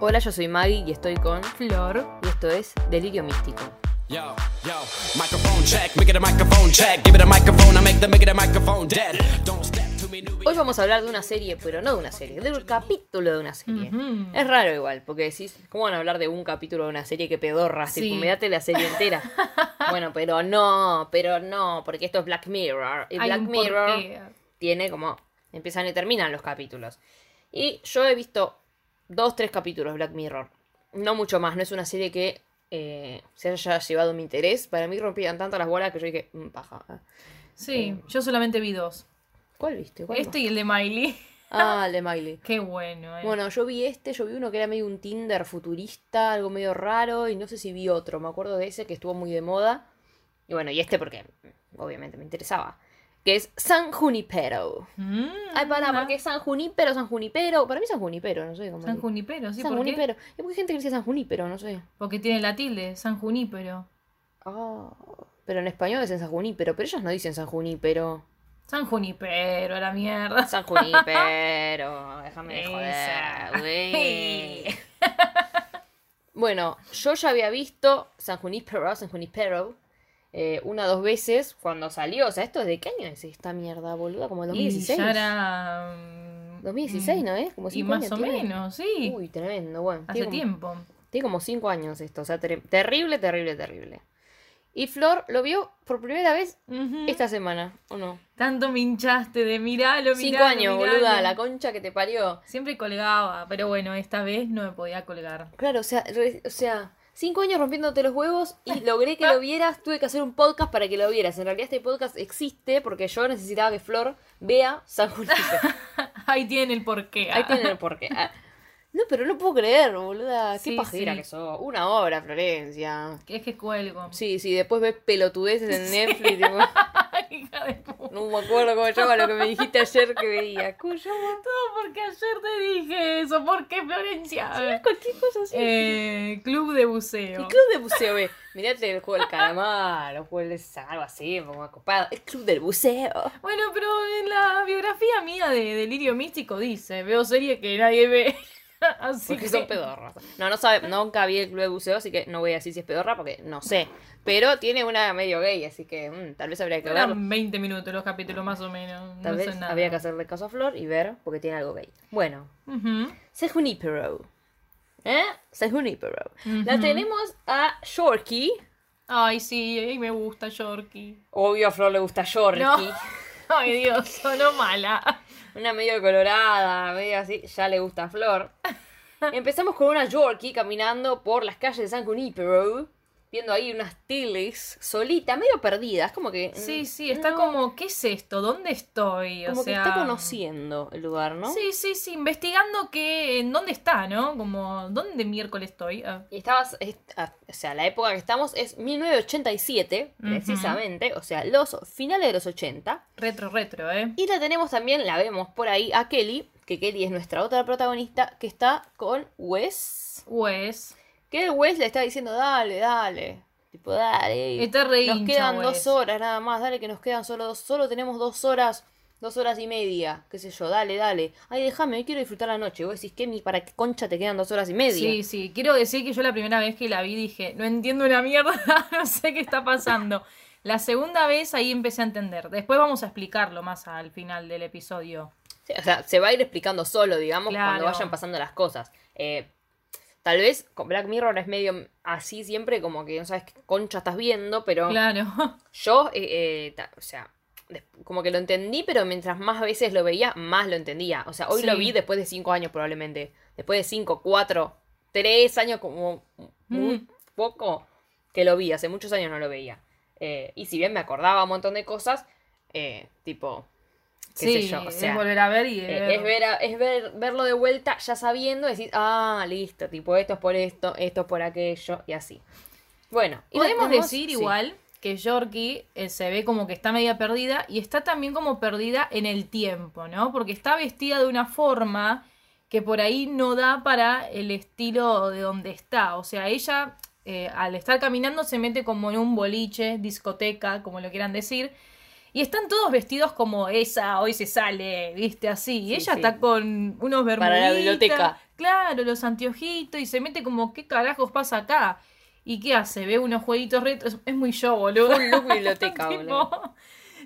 Hola, yo soy Maggie y estoy con Flor. y esto es Delirio Místico. Yo, yo, microphone check, make it a microphone check. Give it a microphone, I make the make it a microphone dead. Don't step to me, newbie. Hoy vamos a hablar de una serie, pero no de una serie, de un capítulo de una serie. Ujú. Es raro igual, porque decís, ¿cómo van a hablar de un capítulo de una serie que pedorra? Sí. Tipo, me date la serie entera. bueno, pero no, pero no, porque esto es Black Mirror. Y Hay Black un Mirror porqué. tiene como, empiezan y terminan los capítulos. Y yo he visto dos, tres capítulos Black Mirror. No mucho más, no es una serie que eh, se haya llevado mi interés. Para mí rompían tanto las bolas que yo dije, "Mm, paja. Sí, yo solamente vi dos. ¿Cuál viste? ¿Cuál Este y el de Miley. Ah, el de Miley. Qué bueno, eh. Bueno, yo vi este, yo vi uno que era medio un Tinder futurista, algo medio raro, y no sé si vi otro, me acuerdo de ese que estuvo muy de moda. Y bueno, y este porque obviamente me interesaba. Que es San Junipero. Mm, Ay, para, ah, porque es San Junipero, San Junipero. Para mí San Junipero, no sé cómo. San Junipero, sí, San ¿por? Junipero. ¿Y por qué hay gente que dice San Junipero? No sé. Porque tiene la tilde, San Junípero. Ah, pero en español dicen San Junipero, pero ellos no dicen San Junipero. San Junipero, la mierda. San Junipero, déjame de joder. güey. Bueno, yo ya había visto San Junipero, San Junipero, eh, una o dos veces cuando salió. O sea, ¿esto de qué año es esta mierda, boluda? Como el Y 2016. ya era... mm, 2016, mm, ¿no es? Como Y cinco más años o tiene. menos, sí. Uy, tremendo, bueno. Hace como- tiempo. Tiene como cinco años esto, o sea, ter- terrible, terrible, terrible. Y Flor lo vio por primera vez Ujú. esta semana, ¿o no? Tanto me hinchaste de miralo, miralo, Cinco años, miralo. boluda, la concha que te parió. Siempre colgaba, pero bueno, esta vez no me podía colgar. Claro, o sea, o sea, cinco años rompiéndote los huevos y logré que lo vieras. Tuve que hacer un podcast para que lo vieras. En realidad este podcast existe porque yo necesitaba que Flor vea San Junipero. Ahí tiene el porqué. Ahí tienen el porqué. Ah, No, pero no puedo creer, boluda. Qué Sí, pajera sí. que sos. Una hora, Florencia. Es que cuelgo. Sí, sí, después ves pelotudeces en Netflix. tipo, Hija de. No me acuerdo cómo se llama lo que me dijiste ayer que veía. ¿Cómo se llama? Todo porque ayer te dije eso. ¿Por qué, Florencia? Cualquier cosa así. Eh, club de buceo. El club de buceo, ve. Mirate el juego del calamar, o juego de algo así, como copado. El club del buceo. Bueno, pero en la biografía mía de Delirio Místico dice, veo series que nadie ve. Así Porque que son pedorras. No, no sabe, nunca vi el club de buceo, así que no voy a decir si es pedorra porque no sé. Pero tiene una medio gay, así que mm, tal vez habría que verlo. Eran 20 minutos los capítulos más o menos. Tal no vez nada. habría que hacerle caso a Flor y ver porque tiene algo gay. Bueno, Ujú. Se Junipero. ¿Eh? Se Junipero. La Ujú. tenemos a Shorky. Ay, sí, ay, me gusta Yorkie. Obvio a Flor le gusta Shorky. No. Ay, Dios, sonó mala. Una medio colorada, medio así, ya le gusta a Flor. Empezamos con una Yorkie caminando por las calles de San Junipero, viendo ahí unas teles solita, medio perdida, es como que... Sí, mm, sí, está no, como, ¿qué es esto? ¿Dónde estoy? Como sea, que está conociendo el lugar, ¿no? Sí, sí, sí, investigando que, en dónde está, ¿no? Como, ¿dónde miércoles estoy? Ah, Y estabas, es- ah, o sea, la época que estamos es 1987, Ujú. precisamente, o sea, los finales de los 80. retro, retro, ¿eh? Y la tenemos también, la vemos por ahí, a Kelly, que Kelly es nuestra otra protagonista, que está con Wes. Wes. Que Wes le está diciendo, dale, dale. Tipo, dale. Está re Nos hincha, quedan Wes. dos horas nada más, dale que nos quedan solo dos, solo tenemos dos horas, dos horas y media, qué sé yo, dale, dale. Ay, déjame, hoy quiero disfrutar la noche. Y vos decís, ¿qué, mi, para qué concha te quedan dos horas y media? Sí, sí, quiero decir que yo la primera vez que la vi dije, no entiendo una mierda, no sé qué está pasando. La segunda vez ahí empecé a entender. Después vamos a explicarlo más al final del episodio. Sí, o sea, se va a ir explicando solo, digamos, cuando vayan pasando las cosas. Eh, tal vez con Black Mirror es medio así siempre, como que no sabes qué concha estás viendo, pero Claro. yo, eh, eh, ta- o sea, como que lo entendí, pero mientras más veces lo veía, más lo entendía. O sea, hoy lo vi después de cinco años probablemente. Después de cinco, cuatro, tres años como muy Mm. poco que lo vi. Hace muchos años no lo veía. Eh, y si bien me acordaba un montón de cosas, eh, tipo, qué sé sí, yo, o sea, es volver a ver y... eh, es ver, a- es ver verlo de vuelta ya sabiendo, decir, ah, listo, tipo, esto es por esto, esto es por aquello, y así. Bueno, y Podemos tenemos- decir sí. igual que Yorkie eh, se ve como que está media perdida y está también como perdida en el tiempo, ¿no? Porque está vestida de una forma que por ahí no da para el estilo de donde está. O sea, ella eh, al estar caminando se mete como en un boliche, discoteca, como lo quieran decir. Y están todos vestidos como esa, hoy se sale, viste, así. Y Sí, ella sí. está con unos bermuditas. Para la biblioteca. claro, los anteojitos y se mete como, ¿qué carajos pasa acá? ¿Y qué hace? Ve unos jueguitos retro. Es, muy yo, boludo. Full look biblioteca, boludo.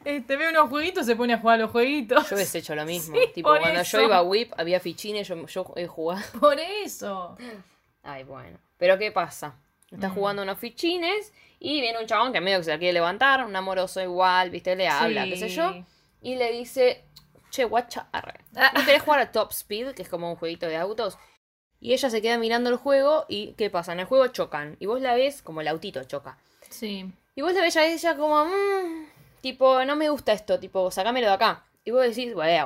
este, ve unos jueguitos, se pone a jugar a los jueguitos. Yo hubiese hecho lo mismo. Sí, tipo, cuando eso. yo iba a WIP había fichines, yo, yo he jugado. Por eso. Ay, bueno. Pero ¿qué pasa? Está Mm. jugando unos fichines y viene un chabón que medio que se la quiere levantar, un amoroso igual, viste, le habla, Sí. qué sé yo. Y le dice, che, guacha, arre. Ah. ¿No querés jugar a Top Speed, que es como un jueguito de autos? Y ella se queda mirando el juego y ¿qué pasa? En el juego chocan. Y vos la ves como el autito choca. Sí. Y vos la ves a ella como, "Mm", tipo, no me gusta esto, tipo, sacámelo de acá. Y vos decís, güey,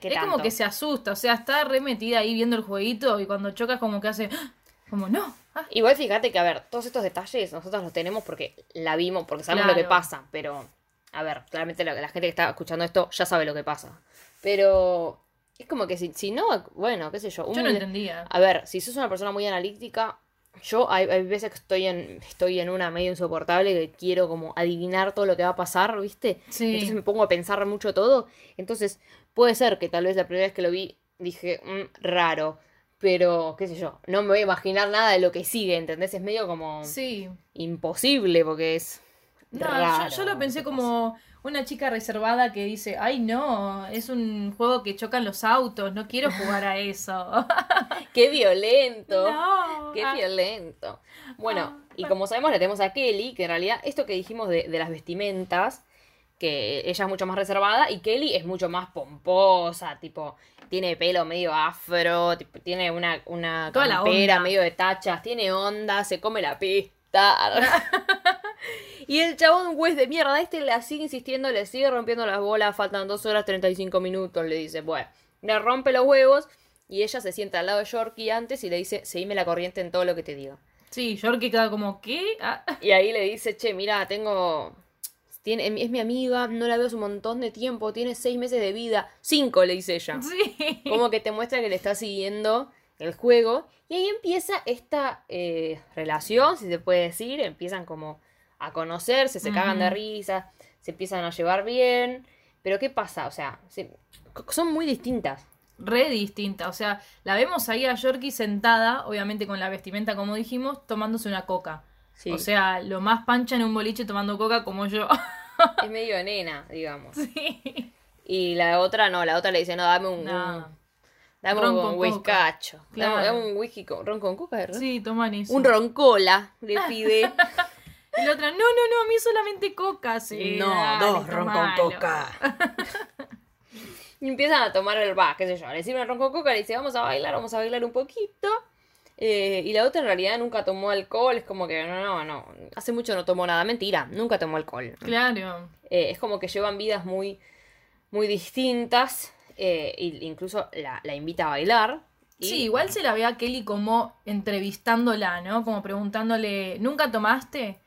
¿qué es tanto? como que se asusta, o sea, está remetida ahí viendo el jueguito y cuando chocas como que hace, ¡ah! Como no. ah". Igual fíjate que, a ver, todos estos detalles nosotros los tenemos porque la vimos, porque sabemos lo que pasa, pero, a ver, claramente la, la gente que está escuchando esto ya sabe lo que pasa. Pero es como que si, si no, bueno, qué sé yo. Yo no entendía. A ver, si sos una persona muy analítica, yo hay, hay veces que estoy en, estoy en una medio insoportable que quiero como adivinar todo lo que va a pasar, ¿viste? Sí. Entonces me pongo a pensar mucho todo. Entonces puede ser que tal vez la primera vez que lo vi dije, "Mm, raro. Pero, qué sé yo, no me voy a imaginar nada de lo que sigue, ¿entendés? Es medio como Sí. imposible porque es No, raro. yo, yo lo pensé como una chica reservada que dice, ay no, es un juego que chocan los autos, no quiero jugar a eso. ¡Qué violento! no. ¡Qué Ah, violento! Bueno, Ah, y como sabemos, le tenemos a Kelly, que en realidad esto que dijimos de, de las vestimentas, que ella es mucho más reservada y Kelly es mucho más pomposa, tipo, tiene pelo medio afro, tipo, tiene una, una Toda campera medio de tachas, tiene onda, se come la pista. y el chabón juez de mierda este la sigue insistiendo, le sigue rompiendo las bolas, faltan 2 horas 35 minutos, le dice, bueno, le rompe los huevos y ella se sienta al lado de Yorkie antes y le dice, seguime la corriente en todo lo que te diga. Sí, Yorkie queda como, ¿qué? Ah, Y ahí le dice, che, mira, tengo... Tiene, es mi amiga, no la veo hace un montón de tiempo, tiene seis meses de vida. Cinco, le dice ella. sí. Como que te muestra que le está siguiendo el juego. Y ahí empieza esta eh, relación, si se puede decir. Empiezan como a conocerse, se cagan de risa, se empiezan a llevar bien. Pero ¿qué pasa? O sea, se- son muy distintas. Re distinta, o sea, la vemos ahí a Yorkie sentada, obviamente con la vestimenta como dijimos, tomándose una coca. Sí. O sea, lo más pancha en un boliche tomando coca como yo. es medio nena, digamos. sí. Y la otra no, la otra le dice, no, dame un, No. un- dame Ron un con whiskacho. Dame, Claro. dame un whisky con ron con coca, ¿verdad? Sí, toman eso. Un roncola, le pide. Y la otra, no, no, no, a mí solamente coca. Sí, dale, tomalo. y empiezan a tomar el bar, qué sé yo. Le sirven ron con coca, le dice, vamos a bailar, vamos a bailar un poquito. Eh, y la otra en realidad nunca tomó alcohol, es como que no, no, no. Hace mucho no tomó nada, mentira, nunca tomó alcohol. Claro. Eh, es como que llevan vidas muy, muy distintas. eh, y incluso la, la invita a bailar. Y, Sí, igual se la ve a Kelly como entrevistándola, ¿no? Como preguntándole, ¿nunca tomaste?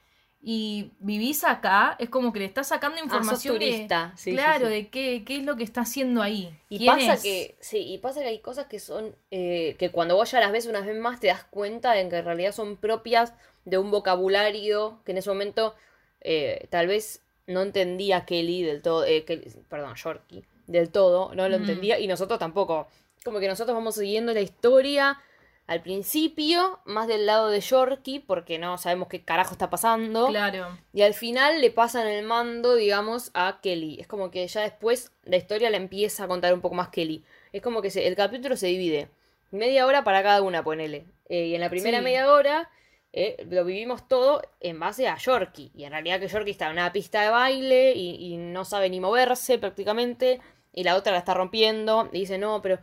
¿Y vivís acá? Es como que le está sacando información de- Ah, turista. Sí, sí, claro, sí. de qué, qué es lo que está haciendo ahí. Y ¿Quién pasa es? que, sí, y pasa que hay cosas que son, eh, que cuando vos ya las ves una vez más te das cuenta de que en realidad son propias de un vocabulario que en ese momento eh, tal vez no entendía Kelly del todo, eh, Kelly- perdón, Yorkie, del todo, no lo Mm. entendía y nosotros tampoco. Como que nosotros vamos siguiendo la historia al principio, más del lado de Yorkie, porque no sabemos qué carajo está pasando. Claro. Y al final le pasan el mando, digamos, a Kelly. Es como que ya después la historia la empieza a contar un poco más Kelly. Es como que se- el capítulo se divide. Media hora para cada una, ponele. Eh, y en la primera Sí. media hora eh, lo vivimos todo en base a Yorkie. Y en realidad que Yorkie está en una pista de baile y, y no sabe ni moverse prácticamente. Y la otra la está rompiendo. Y dice, no, pero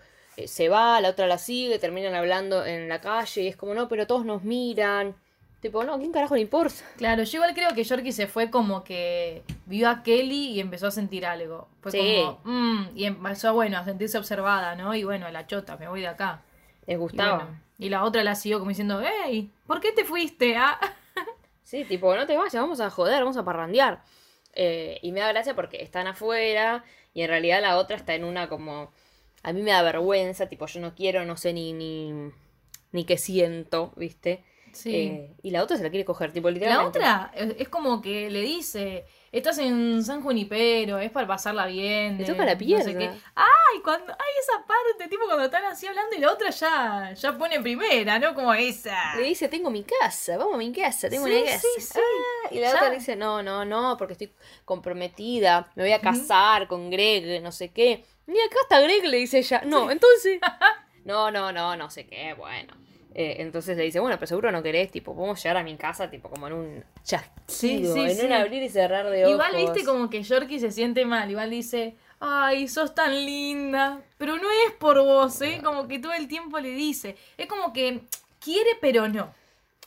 se va, la otra la sigue, terminan hablando en la calle. Y es como, no, pero todos nos miran. Tipo, no, ¿quién carajo le importa? Claro, yo igual creo que Yorkie se fue como que vio a Kelly y empezó a sentir algo. Fue Sí. como, mm, y empezó, bueno, a sentirse observada, ¿no? Y bueno, la chota, me voy de acá. Les Y, gustaba. bueno, y la otra la siguió como diciendo, hey, ¿por qué te fuiste? Ah, Sí, tipo, no te vayas, vamos a joder, vamos a parrandear. Eh, y me da gracia porque están afuera y en realidad la otra está en una como... A mí me da vergüenza, tipo, yo no quiero, no sé ni, ni, ni qué siento, ¿viste? sí. Eh, y la otra se la quiere coger, tipo, la literalmente. otra es como que le dice, estás en San Junipero, es para pasarla bien. Le toca la no sé pierna. qué". Ay, cuando hay esa parte, tipo cuando están así hablando y la otra ya, ya pone primera, ¿no? Como esa. Le dice, tengo mi casa, vamos a mi casa, tengo Sí, una casa. sí, sí. Ah, y la Ya. otra le dice, no, no, no, porque estoy comprometida, me voy a casar con Greg, no sé qué. Y acá está Greg, le dice ella. No, entonces... no, no, no, no sé qué, bueno. Eh, entonces le dice, bueno, pero seguro no querés, tipo, podemos llegar a mi casa, tipo, como en un chasquido, Sí, sí, en sí. un abrir y cerrar de ojos. Igual viste como que Yorkie se siente mal, igual dice, ay, sos tan linda, pero no es por vos, ¿eh? Como que todo el tiempo le dice, es como que quiere pero no.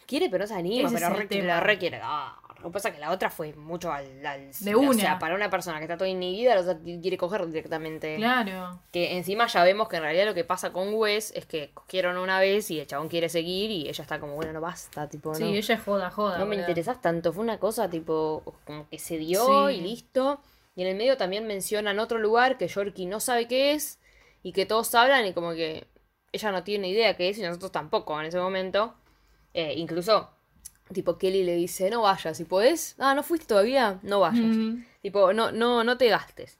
Quiere, pero no se anima, Ese pero re, la re quiere. Ah, lo que pasa es que la otra fue mucho al, al- De O una. sea, para una persona que está toda inhibida, la otra quiere coger directamente. Claro. Que encima ya vemos que en realidad lo que pasa con Wes es que cogieron una vez y el chabón quiere seguir y ella está como, bueno, no basta, tipo, Sí, no. ella es joda, joda. no me boludo. interesás tanto. Fue una cosa tipo, como que se dio Sí. y listo. Y en el medio también mencionan otro lugar que Yorkie no sabe qué es y que todos hablan y como que ella no tiene idea qué es y nosotros tampoco en ese momento. Eh, incluso, tipo, Kelly le dice, no vayas, si podés. Ah, no fuiste todavía, no vayas. Mm. Tipo, no, no, no te gastes.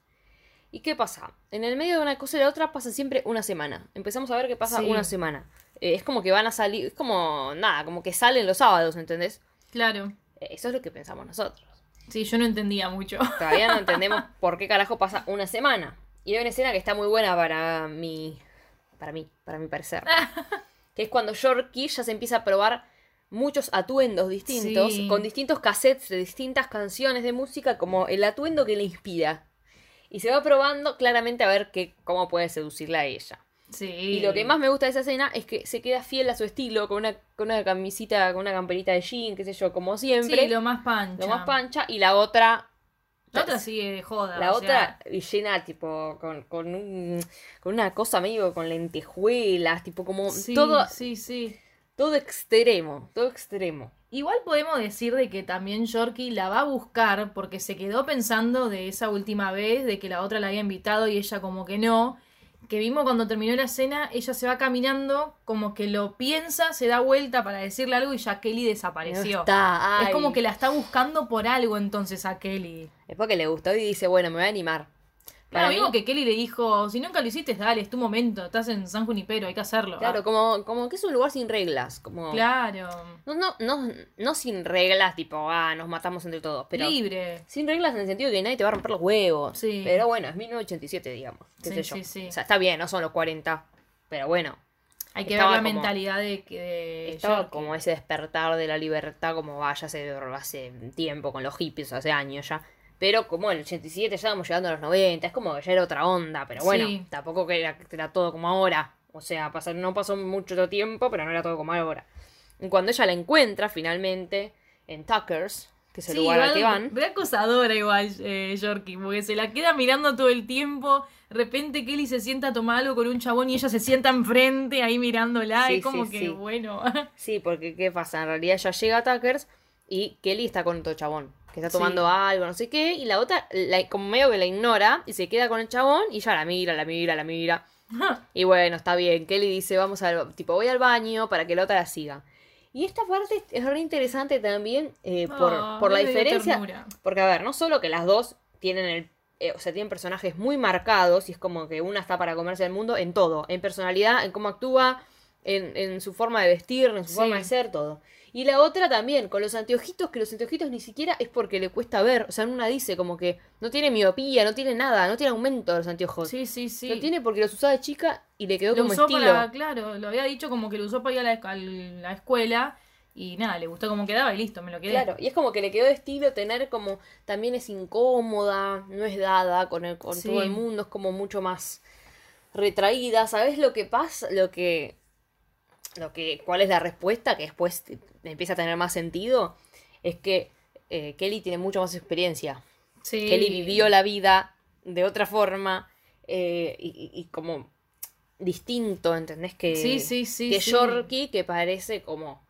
¿Y qué pasa? En el medio de una cosa y la otra pasa siempre una semana. Empezamos a ver que pasa Sí. una semana. Eh, es como que van a salir, es como nada, como que salen los sábados, ¿entendés? Claro. Eh, Eso es lo que pensamos nosotros. Sí, yo no entendía mucho. Todavía no entendemos por qué carajo pasa una semana. Y hay una escena que está muy buena para mi. Para mí, para mi parecer. que es cuando Yorkie ya se empieza a probar muchos atuendos distintos, Sí. con distintos cassettes de distintas canciones de música, como el atuendo que le inspira. Y se va probando claramente a ver que, cómo puede seducirla a ella. Sí. Y lo que más me gusta de esa escena es que se queda fiel a su estilo, con una, con una camisita, con una camperita de jean, qué sé yo, como siempre. Sí, lo más pancha. lo más pancha. Y la otra La otra sigue de joda. la otra sea, llena, tipo, con, con, un, con una cosa medio con lentejuelas, tipo, como sí, todo, sí, sí. Todo extremo, todo extremo. Igual podemos decir de que también Yorkie la va a buscar porque se quedó pensando de esa última vez, de que la otra la había invitado y ella como que no. Que vimos cuando terminó la cena, ella se va caminando, como que lo piensa, se da vuelta para decirle algo y ya Kelly desapareció. No está, Es como que la está buscando por algo entonces a Kelly. Es porque le gustó y dice, bueno, me voy a animar. Claro, Para mí- que Kelly le dijo, si nunca lo hiciste, dale, es tu momento, estás en San Junipero, hay que hacerlo. Claro, Ah, como, como que es un lugar sin reglas, como... claro. No, no, no, no sin reglas, tipo, ah, nos matamos entre todos, pero... Libre. Sin reglas en el sentido de que nadie te va a romper los huevos. Sí. Pero bueno, es 1987, digamos. Qué Sí, sé yo. sí, sí. O sea, está bien, no son los 40. Pero bueno, Hay que ver la como- mentalidad de que... de Estaba como ese despertar de la libertad, como vaya hace, hace tiempo con los hippies, hace años ya. Pero como en el 87 ya estábamos llegando a los 90, es como que ya era otra onda, pero bueno, Sí. tampoco que era, todo como ahora. O sea, pasó- no pasó mucho tiempo, pero no era todo como ahora. Y cuando ella la encuentra finalmente en Tuckers, que es el Sí, lugar al que van, Re acosadora igual eh, Yorkie, porque se la queda mirando todo el tiempo. De repente Kelly se sienta a tomar algo con un chabón y ella se sienta enfrente ahí mirándola. Sí, y como sí, que, bueno. Sí, porque ¿qué pasa? En realidad ella llega a Tuckers y Kelly está con otro chabón, que está Sí. tomando algo, no sé qué, y la otra, la- como medio que la ignora y se queda con el chabón y ya la mira, la mira, la mira. Y bueno, está bien. Kelly dice, vamos al, tipo, voy al baño para que la otra la siga. Y esta parte es re interesante también eh, por, Ah, por la diferencia. Porque, a ver, no solo que las dos tienen el. eh, o sea, tienen personajes muy marcados y es como que una está para comerse el mundo en todo. En personalidad, en cómo actúa, en, en su forma de vestir, en su Sí. forma de ser, todo. Y la otra también, con los anteojitos, que los anteojitos ni siquiera es porque le cuesta ver. O sea, en una dice como que no tiene miopía, no tiene nada, no tiene aumento de los anteojos. Sí, sí, sí. Lo tiene porque los usaba de chica y le quedó Lo como usó estilo. para, claro, lo había dicho como que lo usó para ir a la, a la escuela y nada, le gustó cómo quedaba y listo, me lo quedé. Claro, y es como que le quedó de estilo tener como también es incómoda, no es dada con, el, con Sí. todo el mundo, es como mucho más retraída. ¿Sabes lo que pasa? Lo que, lo que, ¿cuál es la respuesta? Que después empieza a tener más sentido. Es que eh, Kelly tiene mucha más experiencia. Sí. Kelly vivió la vida de otra forma eh, y, como distinto, ¿entendés? Que, Sí, sí, sí, que sí. Yorkie, que parece como...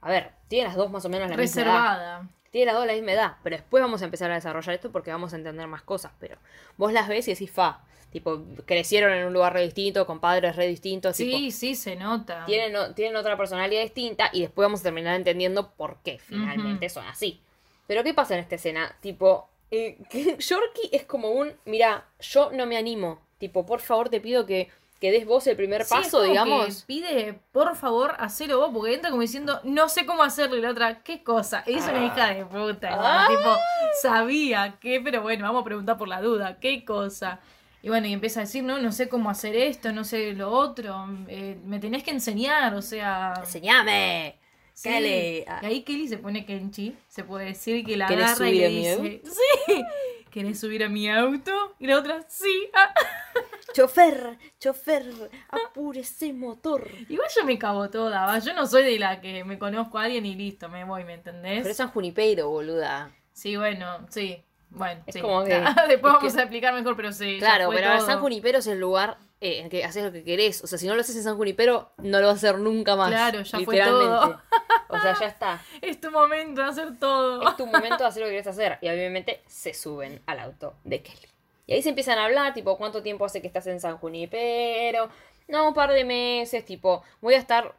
A ver, tiene las dos más o menos la misma edad. Reservada. Tiene las dos la misma edad, pero después vamos a empezar a desarrollar esto porque vamos a entender más cosas. Pero vos las ves y decís, fa, tipo, crecieron en un lugar re distinto, con padres re distintos, tipo, Sí, sí, se nota. tienen, otra personalidad distinta y después vamos a terminar entendiendo por qué finalmente son así. Pero ¿qué pasa en esta escena? Tipo, eh, que Yorkie es como un, mira, yo no me animo. Tipo, por favor, te pido que, que des vos el primer Sí, paso, digamos. que pide, por favor, hacelo vos, porque entra como diciendo, no sé cómo hacerlo. Y la otra, ¿qué cosa? Es una hija de puta. Ah. Tipo, sabía que, pero bueno, vamos a preguntar por la duda, ¿qué cosa? Y bueno, y empieza a decir, no, no sé cómo hacer esto, no sé lo otro, eh, me tenés que enseñar, o sea... Enseñame. sí. Kelly. Ah. Y ahí Kelly se pone Kenchi, se puede decir que la ¿Querés agarra y subir le a mi dice, sí, ¿querés subir a mi auto? Y la otra, sí. ah. Chofer, chofer, apure ese motor. Igual yo me cago toda, ¿va? yo no soy de la que me conozco a alguien y listo, me voy, ¿me entendés? Pero es San Junipero, boluda. Sí, bueno, sí. Bueno, Es sí. como que- Después es vamos que- a explicar mejor, pero sí. Claro, fue pero todo. San Junipero es el lugar eh, en que haces lo que querés. O sea, si no lo haces en San Junipero, no lo vas a hacer nunca más. Claro, ya fue literalmente. todo. O sea, ya está. Es tu momento de hacer todo. Es tu momento de hacer lo que querés hacer. Y obviamente se suben al auto de Kelly. Y ahí se empiezan a hablar, tipo, ¿cuánto tiempo hace que estás en San Junipero? No, un par de meses, tipo, voy a estar,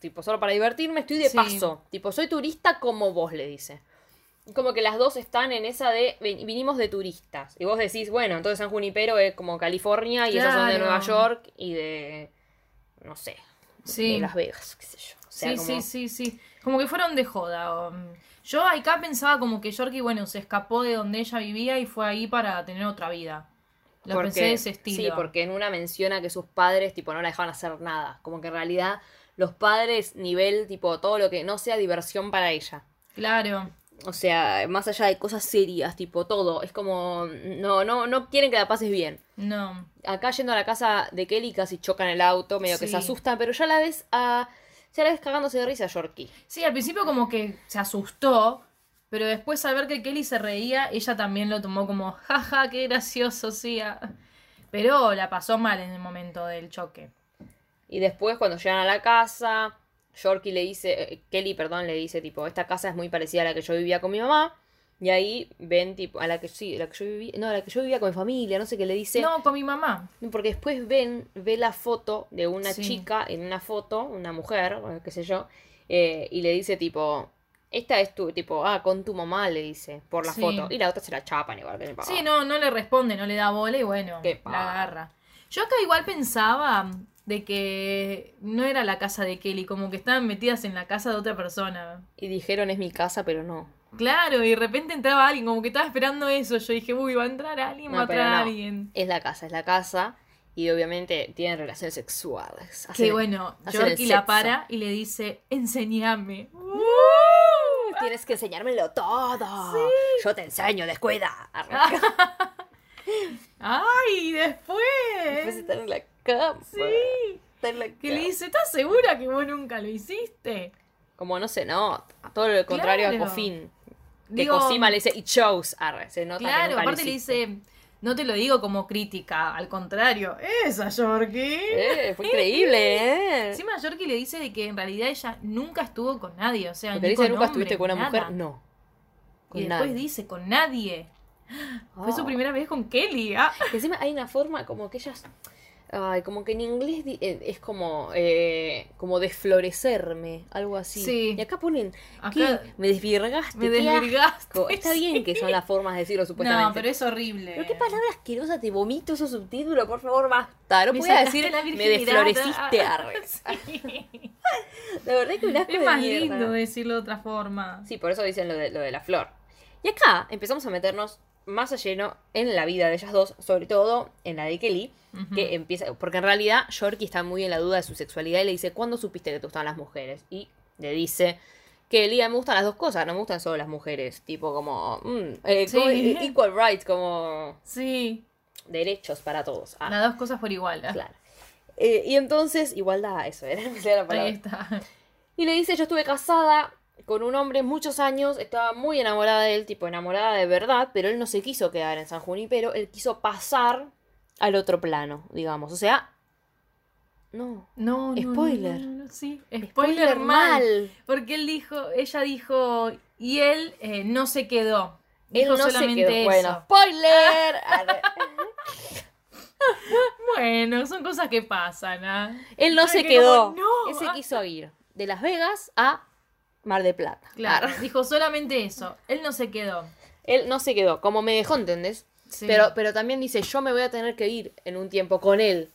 tipo, solo para divertirme, estoy de Sí. paso. Tipo, soy turista como vos, le dice. Como que las dos están en esa de, "Ven- vinimos de turistas. Y vos decís, bueno, entonces San Junipero es como California y esas son de Claro. Nueva York y de, no sé, Sí. de Las Vegas, qué sé yo. O sea, sí, como- sí, sí, sí. Como que fueron de joda. mm, Yo acá pensaba como que Yorkie, bueno, se escapó de donde ella vivía y fue ahí para tener otra vida. Lo Porque- pensé de ese estilo. Sí, porque en una menciona que sus padres, tipo, no la dejaban hacer nada. Como que en realidad los padres, nivel, tipo, todo lo que no sea diversión para ella. Claro. O sea, más allá de cosas serias, tipo, todo. Es como, no, no, no quieren que la pases bien. No. Acá yendo a la casa de Kelly casi chocan el auto, medio que se asustan, pero ya la ves a... Ya la ves cagándose de risa a Yorkie. Sí, al principio como que se asustó, pero después al ver que Kelly se reía, ella también lo tomó como, jaja, qué gracioso, sí. ah". Pero la pasó mal en el momento del choque. Y después, cuando llegan a la casa, Yorkie le dice, eh, Kelly, perdón, le dice, tipo, esta casa es muy parecida a la que yo vivía con mi mamá. Y ahí ven, tipo, a la que sí, la que yo vivía, no, a la que yo vivía con mi familia, no sé qué le dice. No, con mi mamá. Porque después ven, ve la foto de una Sí. chica en una foto, una mujer, qué sé yo, eh, y le dice, tipo, esta es tu, tipo, ah, con tu mamá, le dice, por la Sí. foto. Y la otra se la chapan igual que mi papá. Sí, no, no le responde, no le da bola y bueno, Qué la agarra. Yo acá igual pensaba de que no era la casa de Kelly, como que estaban metidas en la casa de otra persona. Y dijeron, es mi casa, pero no. Claro, y de repente entraba alguien, como que estaba esperando eso. Yo dije, uy, va a entrar alguien, va No, a pero entrar no. alguien. Es la casa, es la casa. Y obviamente tienen relaciones sexuales. Que Hacen- bueno, hacen el Yorkie la para y le dice, enséñame. Tienes que enseñármelo todo. Yo te enseño, descuida. ¡Ay! Después. Después estar en la Sí. La Que le dice, ¿estás segura que vos nunca lo hiciste? Como no se nota. Todo lo contrario Claro. a Cofín. Que Digo, Cosima le dice, it shows. Arre, se nota que Claro, lo aparte le dice, no te lo digo como crítica, al contrario, esa Yorkie. Eh, fue increíble, ¿eh? Encima Yorkie le dice de que en realidad ella nunca estuvo con nadie, o sea, Porque ni dice, con ¿nunca hombre, estuviste con una nada". mujer? No. Con Y después nadie. dice, con nadie. Fue su Oh. primera vez con Kelly. ah. Que encima hay una forma como que ellas. Ay, como que en inglés eh, es como. eh, como desflorecerme, algo así. Sí. Y acá ponen. Acá- ¿qué? Me desvirgaste. Me desvirgaste. Está bien que son las formas de decirlo supuestamente. No, pero es horrible. Pero qué palabra asquerosa, te vomito esos subtítulos, por favor, basta. No sacaste decir, la me desfloreciste, arre. sí. La verdad que un asco Es de más mierda. lindo decirlo de otra forma. Sí, por eso dicen lo de, lo de la flor. Y acá empezamos a meternos más a lleno en la vida de ellas dos, sobre todo en la de Kelly, que empieza, porque en realidad Yorkie está muy en la duda de su sexualidad y le dice, ¿cuándo supiste que te gustan las mujeres? Y le dice, Kelly, a mí me gustan las dos cosas, no me gustan solo las mujeres, tipo como, mm, eh, Sí. como equal rights, como Sí, derechos para todos. Ah, las dos cosas por igual. claro. Eh, y entonces, igualdad, eso era, esa era la palabra. Ahí está. Y le dice, yo estuve casada con un hombre muchos años, estaba muy enamorada de él, tipo enamorada de verdad, pero él no se quiso quedar en San Junipero, él quiso pasar al otro plano, digamos. O sea, no. No, no, Spoiler. no, no, sí, spoiler, Spoiler mal. mal. Porque él dijo, ella dijo, y él eh, no se quedó. Él Dijo no se solamente quedó. eso. Bueno, spoiler. Bueno, son cosas que pasan, ¿ah? él no Ay, se que quedó. como, no. Él se quiso ir de Las Vegas a Mar de Plata. Claro, dijo solamente eso. Él no se quedó. Él no se quedó, como me dejó, ¿entendés? Sí. Pero, pero también dice, yo me voy a tener que ir en un tiempo con él.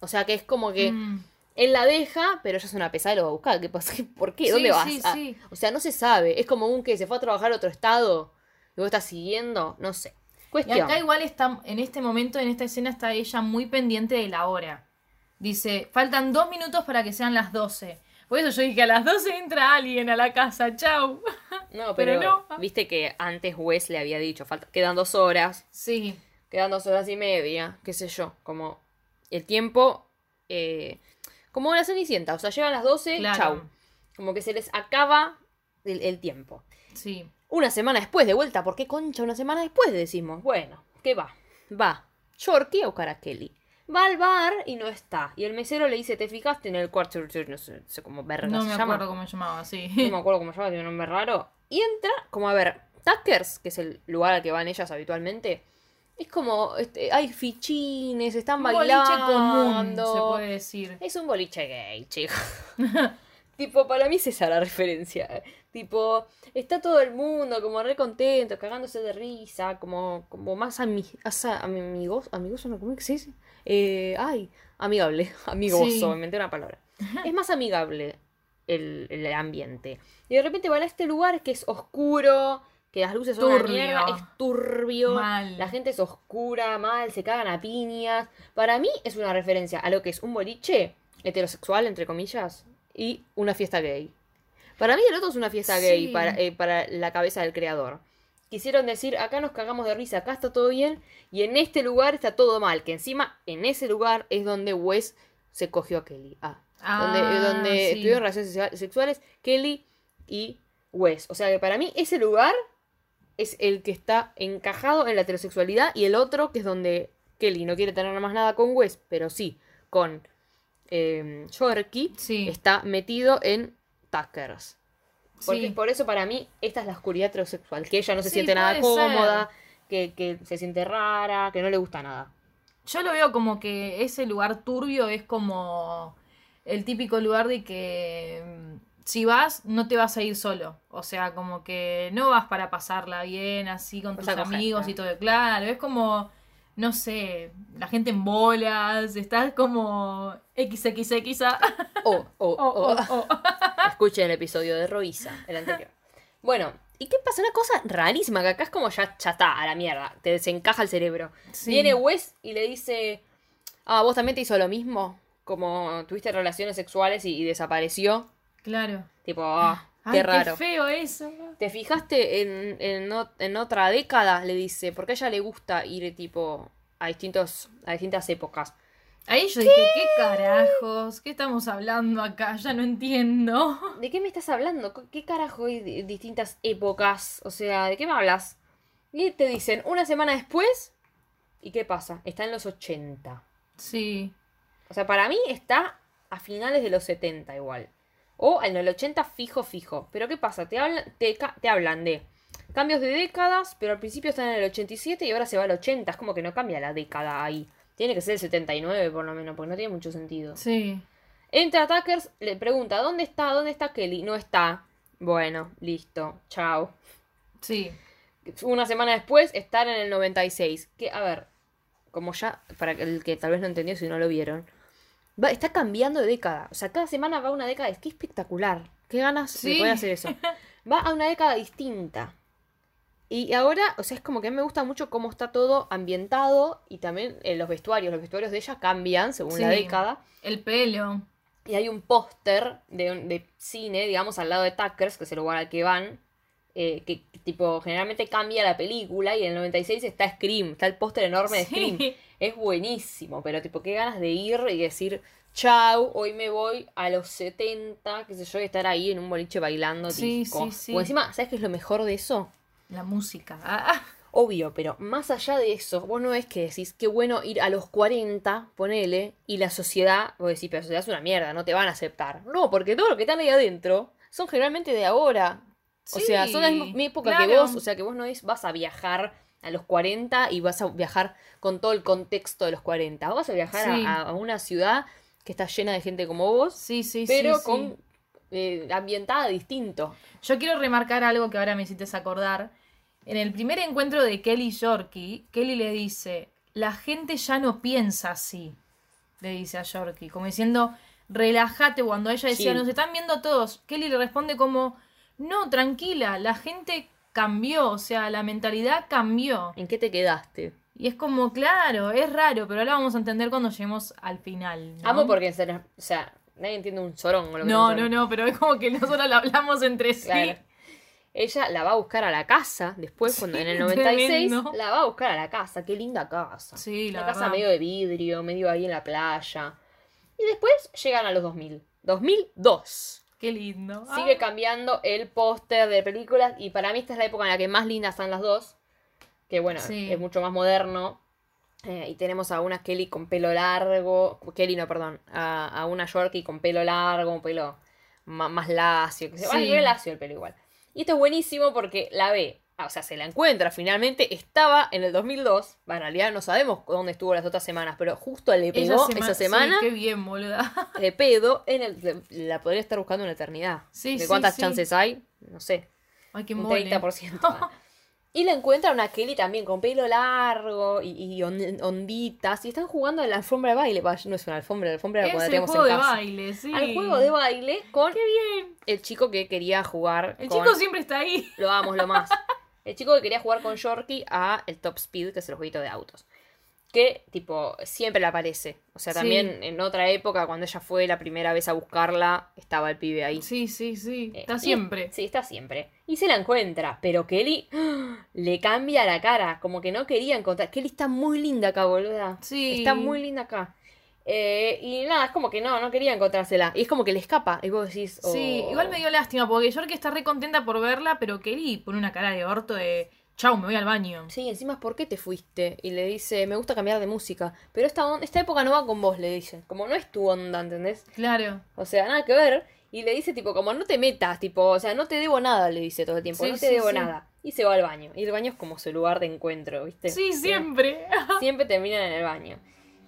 O sea que es como que Mm. él la deja, pero ella es una pesada y lo va a buscar. ¿Qué pasa? ¿Por qué? ¿Dónde Sí, vas? sí, Ah, sí. O sea, no se sabe. Es como un que se fue a trabajar a otro estado y vos estás siguiendo. No sé. Y Cuestión. acá igual está, en este momento, en esta escena, está ella muy pendiente de la hora. Dice, faltan dos minutos para que sean las 12. Por eso yo dije, a las 12 entra alguien a la casa, chau. No, pero pero, no. viste que antes Wes le había dicho, falta, quedan dos horas, Sí, quedan dos horas y media, qué sé yo, como el tiempo, eh, como una cenicienta, o sea, llegan las 12, Claro. chau. Como que se les acaba el, el tiempo. sí. Una semana después, de vuelta, ¿por qué concha una semana después? Decimos, bueno, ¿qué va? Va, Yorkie a buscar a Kelly. Va al bar y no está. Y el mesero le dice, ¿te fijaste en el cuarto? No sé, no sé cómo verga No se me llama. acuerdo cómo se llamaba, sí. No me acuerdo cómo se llama, tiene un nombre raro. Y entra, como a ver, Tuckers, que es el lugar al que van ellas habitualmente. Es como, este, hay fichines, están Un bailando. boliche común, se puede decir. Es un boliche gay, chicos. tipo, para mí es esa la referencia. Tipo, está todo el mundo como re contento, cagándose de risa, como, como más ami- asa- amigos, amigos, ¿no? ¿cómo es que se dice? Eh, ay, amigable, amigoso, Sí. me inventé una palabra. Es más amigable el, el ambiente. Y de repente van a este lugar que es oscuro, que las luces son una Turbio. mierda, es turbio, Mal. la gente es oscura, mal, se cagan a piñas. Para mí es una referencia a lo que es un boliche heterosexual, entre comillas, y una fiesta gay. Para mí el otro es una fiesta gay para, eh, para la cabeza del creador. Quisieron decir, acá nos cagamos de risa, acá está todo bien, y en este lugar está todo mal, que encima en ese lugar es donde Wes se cogió a Kelly. Ah, donde, Ah, donde sí. tuvieron relaciones sexua- sexuales Kelly y Wes. O sea que para mí ese lugar es el que está encajado en la heterosexualidad y el otro que es donde Kelly no quiere tener más nada con Wes, pero sí con eh, Yorkie, Sí. está metido en Tuckers. Porque Sí. por eso para mí esta es la oscuridad heterosexual, que ella no se Sí, siente nada cómoda, que, que se siente rara, que no le gusta nada. Yo lo veo como que ese lugar turbio es como el típico lugar de que mm, si vas, no te vas a ir solo. O sea, como que no vas para pasarla bien así con tus amigos y todo. Claro, es como, no sé, la gente en bolas, estás como XXX. Oh, oh. oh, oh. Escuchen el episodio de Roisa, el anterior. Bueno, ¿y qué pasa? Una cosa rarísima, que acá es como ya, ya está, a la mierda, te desencaja el cerebro. Sí. Viene Wes y le dice, ah, vos también te hizo lo mismo, como tuviste relaciones sexuales y, y desapareció. Claro. Tipo, ah, Ay, qué raro. feo eso. ¿Te fijaste en, en, en otra década? Le dice, porque a ella le gusta ir tipo a distintos, a distintas épocas. Ahí yo dije, ¿qué carajos? ¿Qué estamos hablando acá? Ya no entiendo. ¿De qué me estás hablando? ¿Qué- ¿Qué carajo hay de distintas épocas? O sea, ¿de qué me hablas? Y te dicen, una semana después, ¿y qué pasa? Está en los 80. Sí. O sea, para mí está a finales de los 70 igual. O en el 80 fijo, fijo. Pero ¿qué pasa? Te hablan, te, te hablan de cambios de décadas, pero al principio están en el 87 y ahora se va al 80. Es como que no cambia la década ahí. Tiene que ser el 79 por lo menos, porque no tiene mucho sentido. Sí. Entra Tuckers, le pregunta, ¿dónde está? ¿Dónde está Kelly? No está. Bueno, listo. Chao. Sí. Una semana después, estar en el 96. Que, a ver, como ya, para el que tal vez no entendió si no lo vieron, va, está cambiando de década. O sea, cada semana va a una década. Es que espectacular. Qué ganas de Sí. poder hacer eso. Va a una década distinta. Y ahora, o sea, es como que a mí me gusta mucho cómo está todo ambientado y también eh, los vestuarios. Los vestuarios de ella cambian según la década. El pelo. Y hay un póster de, de cine, digamos, al lado de Tuckers, que es el lugar al que van, eh, que, tipo generalmente cambia la película y en el 96 está Scream, está el póster enorme de Sí. Scream. Es buenísimo, pero tipo, qué ganas de ir y decir, chau, hoy me voy a los 70, qué sé yo, y estar ahí en un boliche bailando. Sí, disco. sí, sí. O encima, ¿sabes qué es lo mejor de eso? La música. Ah, Obvio, pero más allá de eso, vos no es que decís, qué bueno ir a los 40, ponele, y la sociedad, vos decís, pero la sociedad es una mierda, no te van a aceptar. No, porque todo lo que están ahí adentro son generalmente de ahora. O sea, son de la misma época que vos, o sea, que vos no es, vas a viajar a los 40 y vas a viajar con todo el contexto de los 40. Vos vas a viajar a- Sí. a, a una ciudad que está llena de gente como vos, sí, sí, pero sí, sí. con eh, ambientada distinto. Yo quiero remarcar algo que ahora me hiciste acordar. En el primer encuentro de Kelly y Yorkie, Kelly le dice, la gente ya no piensa así, le dice a Yorkie, como diciendo, relájate, cuando ella decía, Sí. nos están viendo todos, Kelly le responde como, no, tranquila, la gente cambió, o sea, la mentalidad cambió. ¿En qué te quedaste? Y es como, claro, es raro, pero ahora vamos a entender cuando lleguemos al final. ¿no? Amo porque, se nos- o sea, nadie entiende un sorón. Lo que No, no, no, pero es como que nosotros la hablamos entre sí. Claro. Ella la va a buscar a la casa después, cuando en el 96, tremendo. la va a buscar a la casa. Qué linda casa. Sí, la Una casa medio de vidrio, medio ahí en la playa. Y después llegan a los 2000. 2002. Qué lindo. Sigue cambiando el póster de películas y para mí esta es la época en la que más lindas están las dos. Que bueno, Sí. es mucho más moderno. Eh, y tenemos a una Kelly con pelo largo. Kelly, no, perdón. A, a una Yorkie con pelo largo, un pelo ma- más lacio. Que se Sí. lacio el pelo igual. Y esto es buenísimo porque la ve. ah, O sea, se la encuentra finalmente. Estaba en el 2002. Bueno, en realidad no sabemos dónde estuvo las otras semanas, pero justo le pegó sema- esa semana Sí, qué bien, boluda. de pedo. En el, la podría estar buscando en la eternidad. Sí, ¿De cuántas sí. chances hay? No sé. Ay, qué un mole. 30%. y la encuentra una Kelly también con pelo largo y, y on- onditas. Y están jugando en la alfombra de baile. No es una alfombra, la alfombra la Es el tenemos juego en de casa. baile, sí. Al juego de baile con Qué bien. el chico que quería jugar. El con- chico siempre está ahí. Lo amo, lo más. El chico que quería jugar con Yorkie a el Top Speed, que es el jueguito de autos. Que, tipo, siempre le aparece. O sea, Sí. también en otra época, cuando ella fue la primera vez a buscarla, estaba el pibe ahí. Sí, sí, sí. Eh, Está y- siempre. sí, está siempre. Y se la encuentra, pero Kelly le cambia la cara, como que no quería encontrar. Kelly está muy linda acá, boluda. Sí. Está muy linda acá. Eh, y nada, es como que no, no quería encontrársela. Y es como que le escapa. Y vos decís. Sí, oh. igual me dio lástima porque York está re contenta por verla, pero Kelly pone una cara de orto de chau, me voy al baño. Sí, encima, ¿por qué te fuiste? Y le dice, me gusta cambiar de música. Pero esta, on- esta época no va con vos, le dice. Como no es tu onda, ¿entendés? Claro. O sea, nada que ver. Y le dice, tipo, como no te metas, tipo, o sea, no te debo nada, le dice todo el tiempo. Sí, no te sí, debo sí. nada. Y se va al baño. Y el baño es como su lugar de encuentro, ¿viste? Sí, siempre. Siempre terminan en el baño.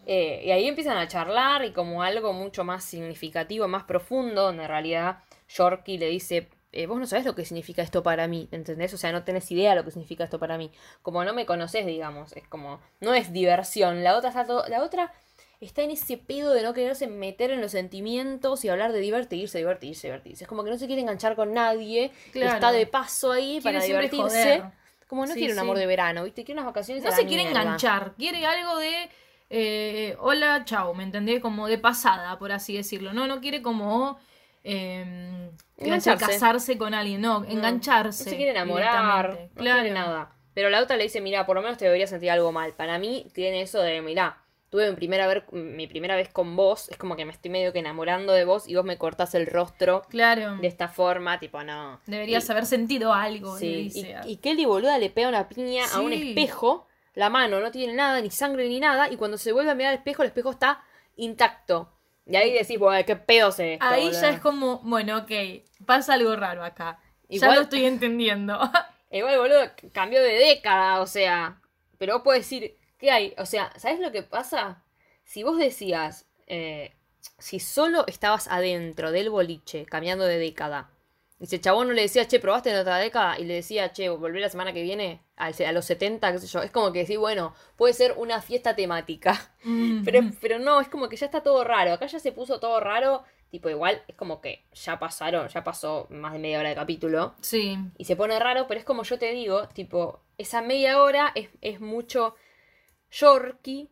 Eh, y ahí empiezan a charlar y como algo mucho más significativo, más profundo, donde en realidad Yorkie le dice, eh, vos no sabés lo que significa esto para mí, ¿entendés? O sea, no tenés idea lo que significa esto para mí. Como no me conoces, digamos, es como, no es diversión. La otra está, todo- la otra está en ese pedo de no quererse meter en los sentimientos y hablar de divertirse, divertirse, divertirse. Es como que no se quiere enganchar con nadie, Claro. está de paso ahí Quiere para divertirse. joder. Como no Sí, quiere un sí. amor de verano, ¿viste? Quiere unas vacaciones a No la se quiere mierda. enganchar, quiere algo de eh, hola, chau, ¿me entendés? Como de pasada, por así decirlo. No, no quiere como eh, Engancharse. casarse con alguien, no, engancharse. No se quiere enamorar, no Claro. quiere nada. Pero la otra le dice, mira, por lo menos te debería sentir algo mal. Para mí tiene eso de, mira, tuve mi primera, ver- mi primera vez con vos, es como que me estoy medio que enamorando de vos y vos me cortás el rostro Claro. de esta forma, tipo, no. Deberías Y- haber sentido algo, sí, le y, dice. y Kelly boluda le pega una piña a un espejo, la mano no tiene nada, ni sangre ni nada, y cuando se vuelve a mirar al espejo, el espejo está intacto. Y ahí decís, bueno, qué pedo se esto, Ahí ya es como, bueno, ok, pasa algo raro acá. Ya Igual- lo estoy entendiendo. Igual, boludo, cambió de década, o sea. Pero vos podés decir, ¿qué hay? O sea, ¿sabes lo que pasa? Si vos decías, eh, si solo estabas adentro del boliche, cambiando de década, el chabón no le decía, che, probaste en otra década, y le decía, che, volví la semana que viene, a, los 70, qué sé yo, es como que decís, bueno, puede ser una fiesta temática. Mm. Pero, pero no, es como que ya está todo raro. Acá ya se puso todo raro. Tipo, igual es como que ya pasaron, ya pasó más de media hora de capítulo. Sí, Y se pone raro, pero es como yo te digo, tipo, esa media hora es, es mucho Yorkie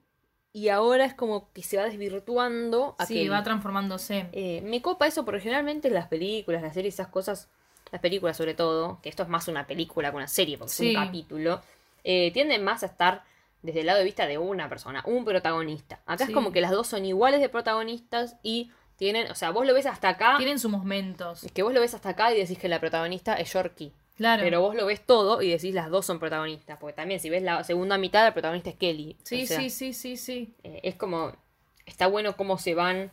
y ahora es como que se va desvirtuando a sí, va transformándose. Eh, me copa eso porque generalmente las películas, las series, esas cosas, las películas sobre todo, que esto es más una película que una serie, porque Sí. es un capítulo, eh, tienden más a estar desde el lado de vista de una persona, un protagonista. Acá Sí. es como que las dos son iguales de protagonistas y tienen, o sea, vos lo ves hasta acá, Tienen sus momentos. es que vos lo ves hasta acá y decís que la protagonista es Yorkie. Claro. Pero vos lo ves todo y decís las dos son protagonistas. Porque también si ves la segunda mitad, la protagonista es Kelly. sí, O sea, sí, sí, sí, sí. eh, es como. Está bueno cómo se van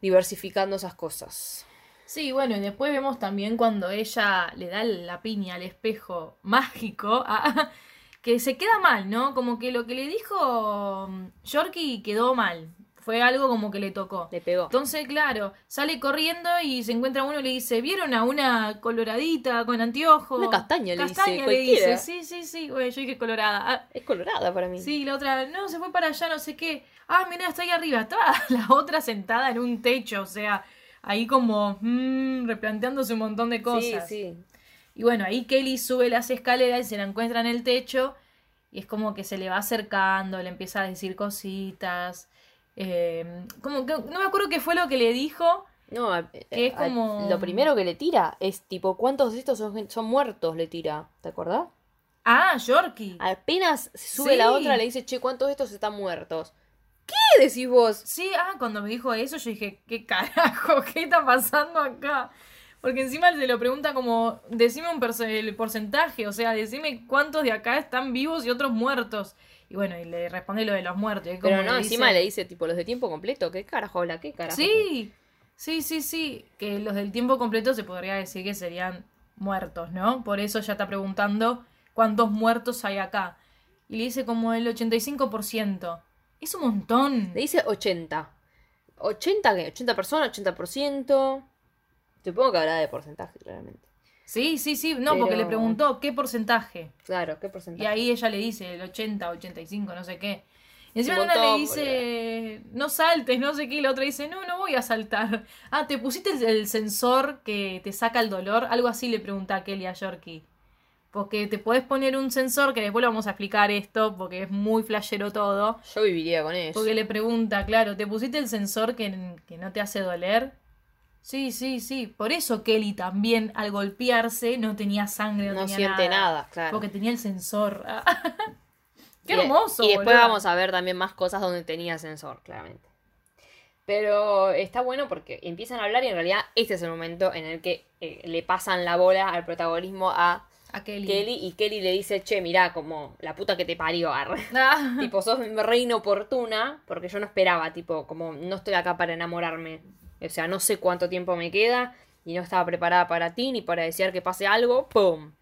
diversificando esas cosas. Sí, bueno, y después vemos también cuando ella le da la piña al espejo mágico, a- que se queda mal, ¿no? Como que lo que le dijo mm, Yorkie quedó mal. Fue algo como que le tocó. Le pegó. Entonces, claro, sale corriendo y se encuentra uno y le dice, ¿vieron a una coloradita con anteojo? Una castaña, le dice, Castaña le dice, sí, sí, sí. Bueno, yo dije colorada. Ah, Es colorada para mí. sí, la otra, no, se fue para allá, no sé qué. Ah, mira, está ahí arriba. Estaba la otra sentada en un techo, o sea, ahí como mm, replanteándose un montón de sí, cosas. sí. Y bueno, ahí Kelly sube las escaleras y se la encuentra en el techo. Y es como que se le va acercando, le empieza a decir cositas. Eh, como que no me acuerdo qué fue lo que le dijo. No, a- Que es a- como- lo primero que le tira es tipo, ¿cuántos de estos son, son muertos? Le tira, ¿te acordás? Ah, Yorkie. Apenas se sube Sí. la otra, le dice, che, ¿cuántos de estos están muertos? ¿Qué decís vos? Sí, ah, cuando me dijo eso, yo dije, ¿qué carajo? ¿Qué está pasando acá? Porque encima se lo pregunta como, decime un el porcentaje, o sea, decime cuántos de acá están vivos y otros muertos. Y bueno, y le responde lo de los muertos. y Pero no, le encima dice- le dice, tipo, los de tiempo completo, ¿qué carajo habla? ¿Qué carajo? Sí, sí, sí, sí. Que los del tiempo completo se podría decir que serían muertos, ¿no? Por eso ya está preguntando cuántos muertos hay acá. Y le dice como el 85%. Es un montón. Le dice 80. ¿80 qué? ¿80 personas? ¿80%? Supongo que habla de porcentaje, claramente. Sí, sí, sí. No, porque le preguntó qué porcentaje. Claro, ¿qué Y porcentaje? ahí ella le dice el 80, 85, no sé qué. Y encima Un una le dice, no saltes, no sé qué. Y la otra dice, no, no voy a saltar. Ah, ¿te pusiste el, sensor que te saca el dolor? Algo así le pregunta a Kelly a Yorkie. Porque te puedes poner un sensor, que después lo vamos a explicar esto, porque es muy flashero todo. Yo viviría con eso. Porque le pregunta, claro, ¿te pusiste el sensor que, que no te hace doler? Sí, sí, sí. Por eso Kelly también al golpearse no tenía sangre, no, No tenía siente nada, claro. Porque tenía el sensor. Qué Y- hermoso. Y, después vamos a ver también más cosas donde tenía sensor, claramente. Pero está bueno porque empiezan a hablar y en realidad este es el momento en el que eh, le pasan la bola al protagonismo a A Kelly. Kelly y Kelly le dice, che, mirá, como la puta que te parió. Ah, tipo, sos re inoportuna porque yo no esperaba, tipo, como no estoy acá para enamorarme. O sea, no sé cuánto tiempo me queda y no estaba preparada para ti ni para desear que pase algo. ¡Pum!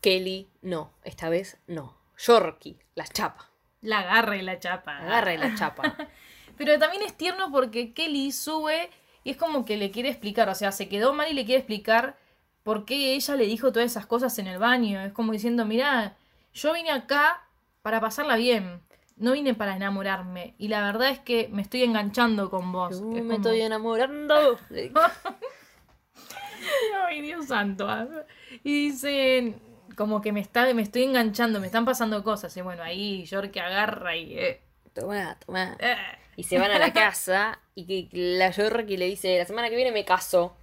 Kelly, no, esta vez no. Yorkie, la chapa. la agarra y la chapa. Agarra y la chapa. Pero también es tierno porque Kelly sube y es como que le quiere explicar, o sea, se quedó mal y le quiere explicar por qué ella le dijo todas esas cosas en el baño. Es como diciendo, mira, yo vine acá para pasarla bien, no vine para enamorarme. Y la verdad es que me estoy enganchando con vos. Yo Es me como- estoy enamorando. Ay, Dios santo. Y dicen, como que me está, me estoy enganchando, me están pasando cosas. Y bueno, ahí York agarra y. eh, Toma, toma. eh. Y se van a la casa y que la Yorkie le dice, la semana que viene me caso.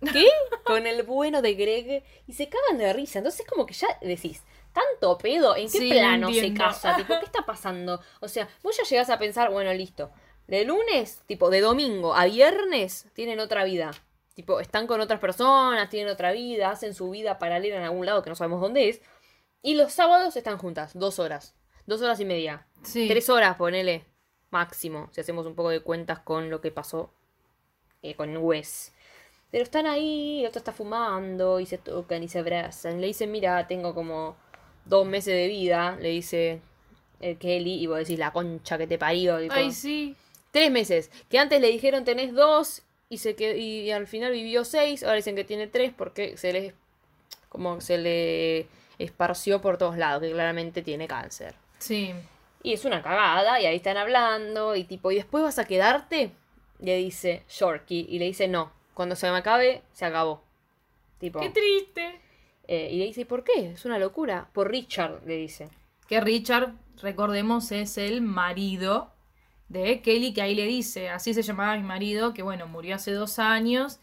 ¿Qué? Con el bueno de Greg. Y se cagan de risa. Entonces como que ya decís, tanto pedo, ¿en qué Sí, no plano se casa? Tipo, ¿qué está pasando? O sea, vos ya llegás a pensar, bueno, listo. De lunes, tipo, de domingo a viernes, tienen otra vida. Tipo, están con otras personas, tienen otra vida, hacen su vida paralela en algún lado que no sabemos dónde es. Y los sábados están juntas, dos horas. Dos horas y media. Sí. Tres horas, ponele. Máximo. Si hacemos un poco de cuentas con lo que pasó eh, con Wes. Pero están ahí, el otro está fumando y se tocan y se abrazan. Le dicen, mira, tengo como dos meses de vida, le dice el Kelly, y vos decís la concha que te parió. tipo, Ay, sí. Tres meses. Que antes le dijeron tenés dos y se quedó- y al final vivió seis. Ahora dicen que tiene tres porque se le como se le esparció por todos lados, que claramente tiene cáncer. Sí. Y es una cagada, y ahí están hablando, y tipo, ¿y después vas a quedarte? Le dice Shorky, y le dice, no, cuando se me acabe, se acabó. Tipo, Qué triste. Eh, y le dice, ¿por qué? Es una locura. Por Richard, le dice. Que Richard, recordemos, es el marido de Kelly, que ahí le dice, así se llamaba mi marido, que bueno, murió hace dos años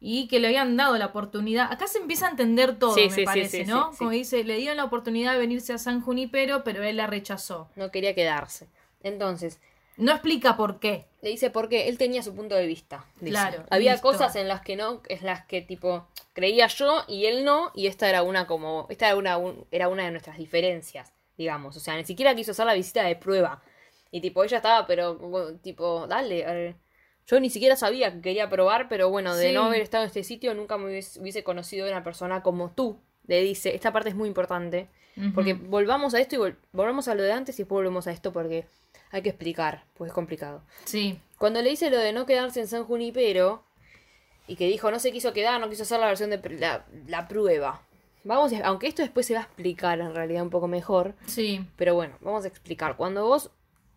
y que le habían dado la oportunidad. Acá se empieza a entender todo, Sí, me sí, parece, sí, ¿no? Como dice, le dieron la oportunidad de venirse a San Junipero, pero él la rechazó. No quería quedarse. Entonces, No explica por qué. le dice por qué. Él tenía su punto de vista. dice. Claro, Había listo. cosas en las que no, en las que tipo, creía yo y él no, y esta era una como, esta era una, un- era una de nuestras diferencias, digamos. O sea, ni siquiera quiso hacer la visita de prueba. Y tipo, ella estaba, pero tipo, dale. Yo ni siquiera sabía que quería probar, pero bueno, de Sí. no haber estado en este sitio, nunca me hubiese, hubiese conocido a una persona como tú. Le dice, esta parte es muy importante. Porque volvamos a esto y vol- volvamos a lo de antes y después volvemos a esto porque hay que explicar, pues es complicado. Sí. Cuando le dice lo de no quedarse en San Junipero y que dijo no se quiso quedar, no quiso hacer la versión de pr- la, la prueba. Vamos, a- aunque esto después se va a explicar en realidad un poco mejor, Sí. pero bueno, vamos a explicar. Cuando vos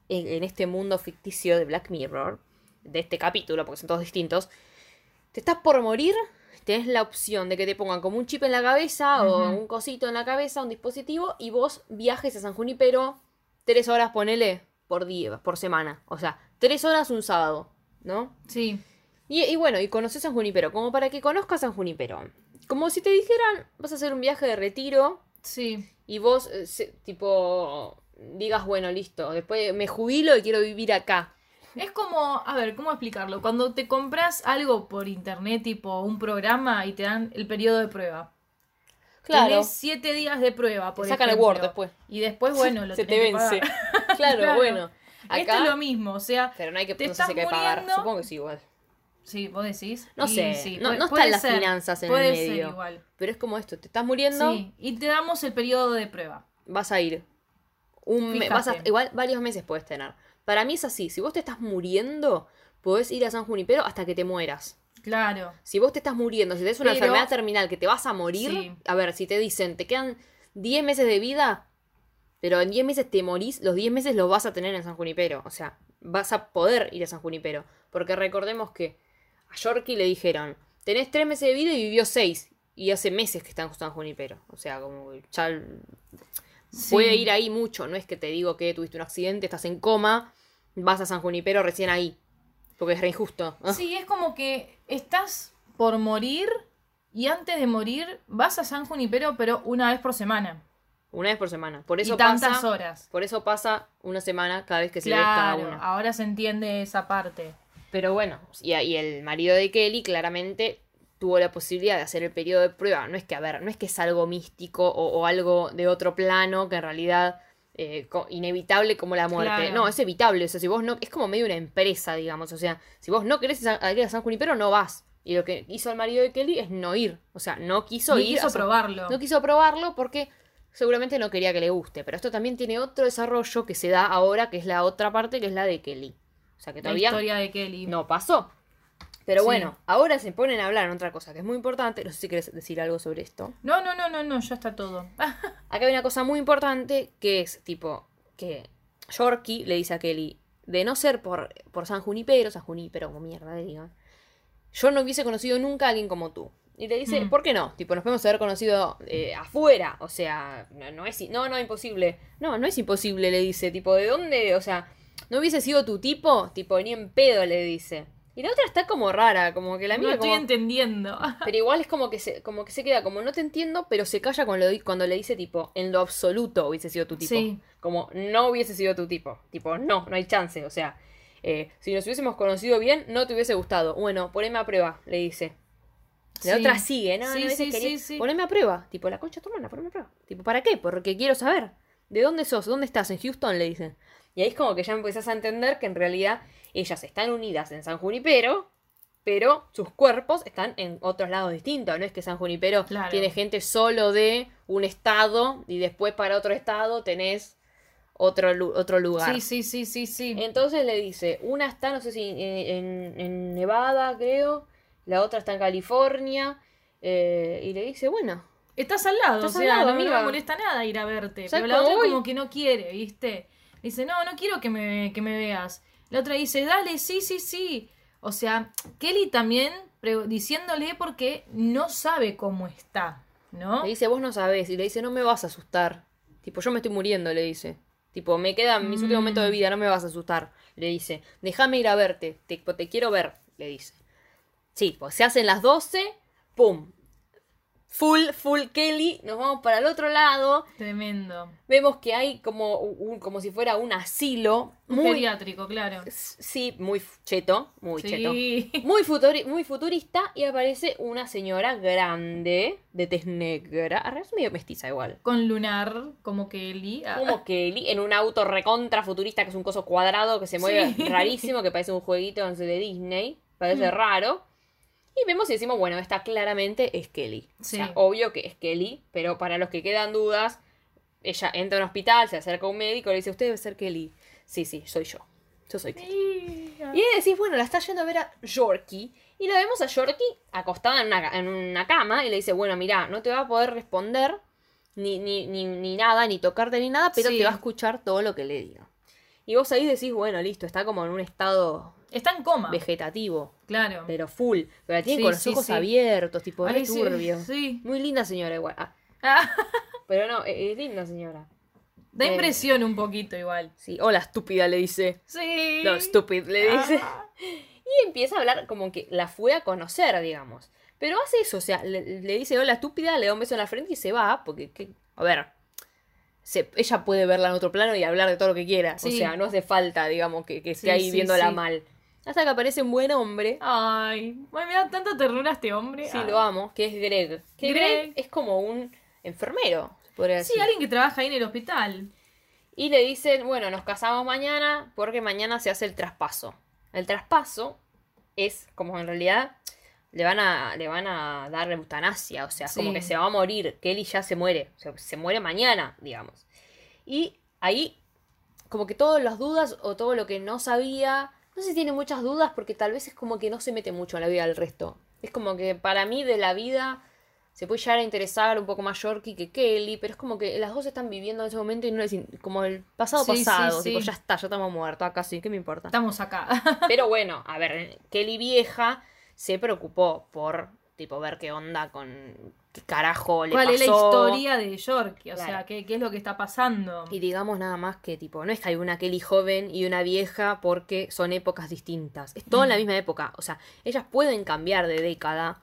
en, en este mundo ficticio de Black Mirror, de este capítulo, porque son todos distintos, te estás por morir, tenés la opción de que te pongan como un chip en la cabeza o un cosito en la cabeza, un dispositivo, y vos viajes a San Junipero tres horas, ponele, por día, por semana. O sea, tres horas un sábado, ¿no? Sí. Y, y bueno, y conoces San Junipero, como para que conozcas San Junipero. Como si te dijeran, vas a hacer un viaje de retiro Sí. y vos, eh, se- tipo, digas, bueno, listo, después me jubilo y quiero vivir acá. Es como, a ver, ¿cómo explicarlo? Cuando te compras algo por internet, tipo un programa, y te dan el periodo de prueba. Claro, Tenés siete días de prueba, por Te sacan el. Word después. Y después, bueno, lo se te que vence. pagar. claro, Claro. bueno. Esto Acá, es lo mismo, o sea, pero no hay que, te no sé si hay que pagar. Supongo que sí, igual. sí, vos decís. No Y sé, sí, no, puede- no están las ser, finanzas en puede el ser medio. igual. Pero es como esto, te estás muriendo, Sí, y te damos el periodo de prueba. vas a ir. Un me- vas a- igual varios meses puedes tener. Para mí es así, si vos te estás muriendo, podés ir a San Junipero hasta que te mueras. Claro. Si vos te estás muriendo, si tenés una Pero- enfermedad terminal que te vas a morir, Sí. a ver, si te dicen, te quedan 10 meses de vida, pero en 10 meses te morís, los 10 meses los vas a tener en San Junipero. O sea, vas a poder ir a San Junipero. Porque recordemos que a Yorkie le dijeron, tenés 3 meses de vida y vivió 6. Y hace meses que está en San Junipero. O sea, como ya Sí. puede ir ahí mucho. No es que te digo que tuviste un accidente, estás en coma, vas a San Junipero recién ahí. Porque es re injusto. Sí, es como que estás por morir y antes de morir vas a San Junipero, pero una vez por semana. Una vez por semana. Por eso y tantas pasa. horas. Por eso pasa una semana cada vez que se ve cada Claro, una. ahora se entiende esa parte. Pero bueno, y, y el marido de Kelly claramente tuvo la posibilidad de hacer el periodo de prueba. No es que, a ver, no es que es algo místico o, o algo de otro plano que en realidad eh, inevitable como la muerte. Claro. No, es evitable. O sea, si vos no. Es como medio una empresa, digamos. O sea, si vos no querés ir a San Junipero, no vas. Y lo que hizo el marido de Kelly es no ir. O sea, no quiso Ni ir. quiso probarlo. No quiso probarlo porque seguramente no quería que le guste. Pero esto también tiene otro desarrollo que se da ahora, que es la otra parte, que es la de Kelly. O sea, que la todavía historia de Kelly. no pasó. Pero Sí. bueno, ahora se ponen a hablar en otra cosa que es muy importante. No sé si quieres decir algo sobre esto. no, no, no, no, no, ya está todo. Acá hay una cosa muy importante que es tipo que Yorkie le dice a Kelly, de no ser por, por San Junipero, San Junipero como mierda le digan, yo no hubiese conocido nunca a alguien como tú. Y le dice, Mm. ¿por qué no? Tipo, nos podemos haber conocido eh, afuera. O sea, no, no es no, no, imposible. No, no es imposible, le dice. Tipo, ¿de dónde? O sea, ¿no hubiese sido tu tipo? Tipo, ni en pedo, le dice. Y la otra está como rara, como que la no mira estoy como... entendiendo. Pero igual es como que se, como que se queda como no te entiendo, pero se calla cuando, lo, cuando le dice tipo, en lo absoluto hubiese sido tu tipo. Sí. Como no hubiese sido tu tipo. Tipo, no, no hay chance. O sea, eh, si nos hubiésemos conocido bien, no te hubiese gustado. Bueno, poneme a prueba, le dice. La Sí. otra sigue, ¿no? Sí, no, sí, quería- sí. Poneme a prueba. Tipo, la concha tu hermana, poneme a prueba. Tipo, ¿para qué? Porque quiero saber. ¿De dónde sos? ¿Dónde estás? En Houston, le dicen. Y ahí es como que ya empezás a entender que en realidad ellas están unidas en San Junipero, pero sus cuerpos están en otros lados distintos. No es que San Junipero Claro. tiene gente solo de un estado y después para otro estado tenés otro, otro lugar. Sí, sí, sí, sí, sí. Entonces le dice, una está, no sé si en, en- en Nevada, creo, la otra está en California, eh, y le dice, bueno, Estás al lado, Estás o al sea, lado, no, me molesta nada ir a verte. ¿Sabes Pero la otra voy? como que no quiere, ¿viste? Dice, no, no quiero que me, que me veas. La otra dice, dale, sí, sí, sí. O sea, Kelly también diciéndole porque no sabe cómo está, ¿no? le dice, vos no sabés, y le dice, no me vas a asustar. Tipo, yo me estoy muriendo, le dice. Tipo, me quedan mis últimos Mm. momentos de vida, no me vas a asustar. Le dice, déjame ir a verte, te, te quiero ver, le dice. Sí, pues se hacen las 12, ¡pum! Full, full Kelly, nos vamos para el otro lado. Tremendo. Vemos que hay como, un, como si fuera un asilo. Muy, geriátrico, claro. Sí, muy cheto, muy cheto. Sí. Muy, futuri- muy futurista y aparece una señora grande de tez negra. Ahora es medio mestiza igual. Con lunar, como Kelly. Ah, Como Kelly en un auto recontra futurista que es un coso cuadrado que se mueve Sí. rarísimo, que parece un jueguito de Disney. Parece raro. Y vemos y decimos, bueno, esta claramente es Kelly. O sea, obvio que es Kelly, pero para los que quedan dudas, ella entra a un hospital, se acerca a un médico y le dice, usted debe ser Kelly. Sí, sí, soy yo. Yo soy Kelly. Y ahí decís, bueno, la está yendo a ver a Yorkie. Y la vemos a Yorkie acostada en una, en una cama. Y le dice, bueno, mira, no te va a poder responder ni, ni, ni, ni nada, ni tocarte ni nada, pero Sí. te va a escuchar todo lo que le diga. Y vos ahí decís, bueno, listo, está como en un estado Está en coma. vegetativo, Claro. pero full. Pero la tiene Sí, con los sí, ojos sí. abiertos, tipo, Ay, turbio. sí. Muy linda señora igual. Ah, Ah, pero no, es, es linda señora. da Eh. impresión un poquito igual. Sí, hola estúpida le dice. Sí. No, stupid le dice. Ah. Y empieza a hablar como que la fue a conocer, digamos. Pero hace eso, o sea, le, le dice hola estúpida, le da un beso en la frente y se va, porque, ¿qué? a ver, se- ella puede verla en otro plano y hablar de todo lo que quiera. O sea, no hace falta, digamos, que, que esté Sí, ahí sí, viéndola sí. mal. Hasta que aparece un buen hombre, Ay, ay, me da tanta ternura este hombre. sí Ay. lo amo, que es Greg. Que Greg, Greg. es como un enfermero, se podría decir. Sí, alguien que trabaja ahí en el hospital. Y le dicen, bueno, nos casamos mañana porque mañana se hace el traspaso. El traspaso es como en realidad le van a, le van a dar eutanasia, o sea, como que se va a morir, Kelly ya se muere, o sea, se muere mañana, digamos. Y ahí, como que todas las dudas o todo lo que no sabía, no sé si tiene muchas dudas porque tal vez es como que no se mete mucho en la vida del resto. Es como que para mí de la vida se puede llegar a interesar un poco más Yorkie que Kelly, pero es como que las dos están viviendo en ese momento y no es como el pasado Sí, pasado, sí. tipo ya está, ya estamos muertos acá sí, ¿qué me importa? Estamos acá. Pero bueno, a ver, Kelly vieja se preocupó por tipo ver qué onda con qué carajo le ¿Cuál pasó. es la historia de Yorkie? O Claro. sea, ¿qué, qué es lo que está pasando? Y digamos nada más que tipo, no es que hay una Kelly joven y una vieja porque son épocas distintas. Es todo en la misma época. O sea, ellas pueden cambiar de década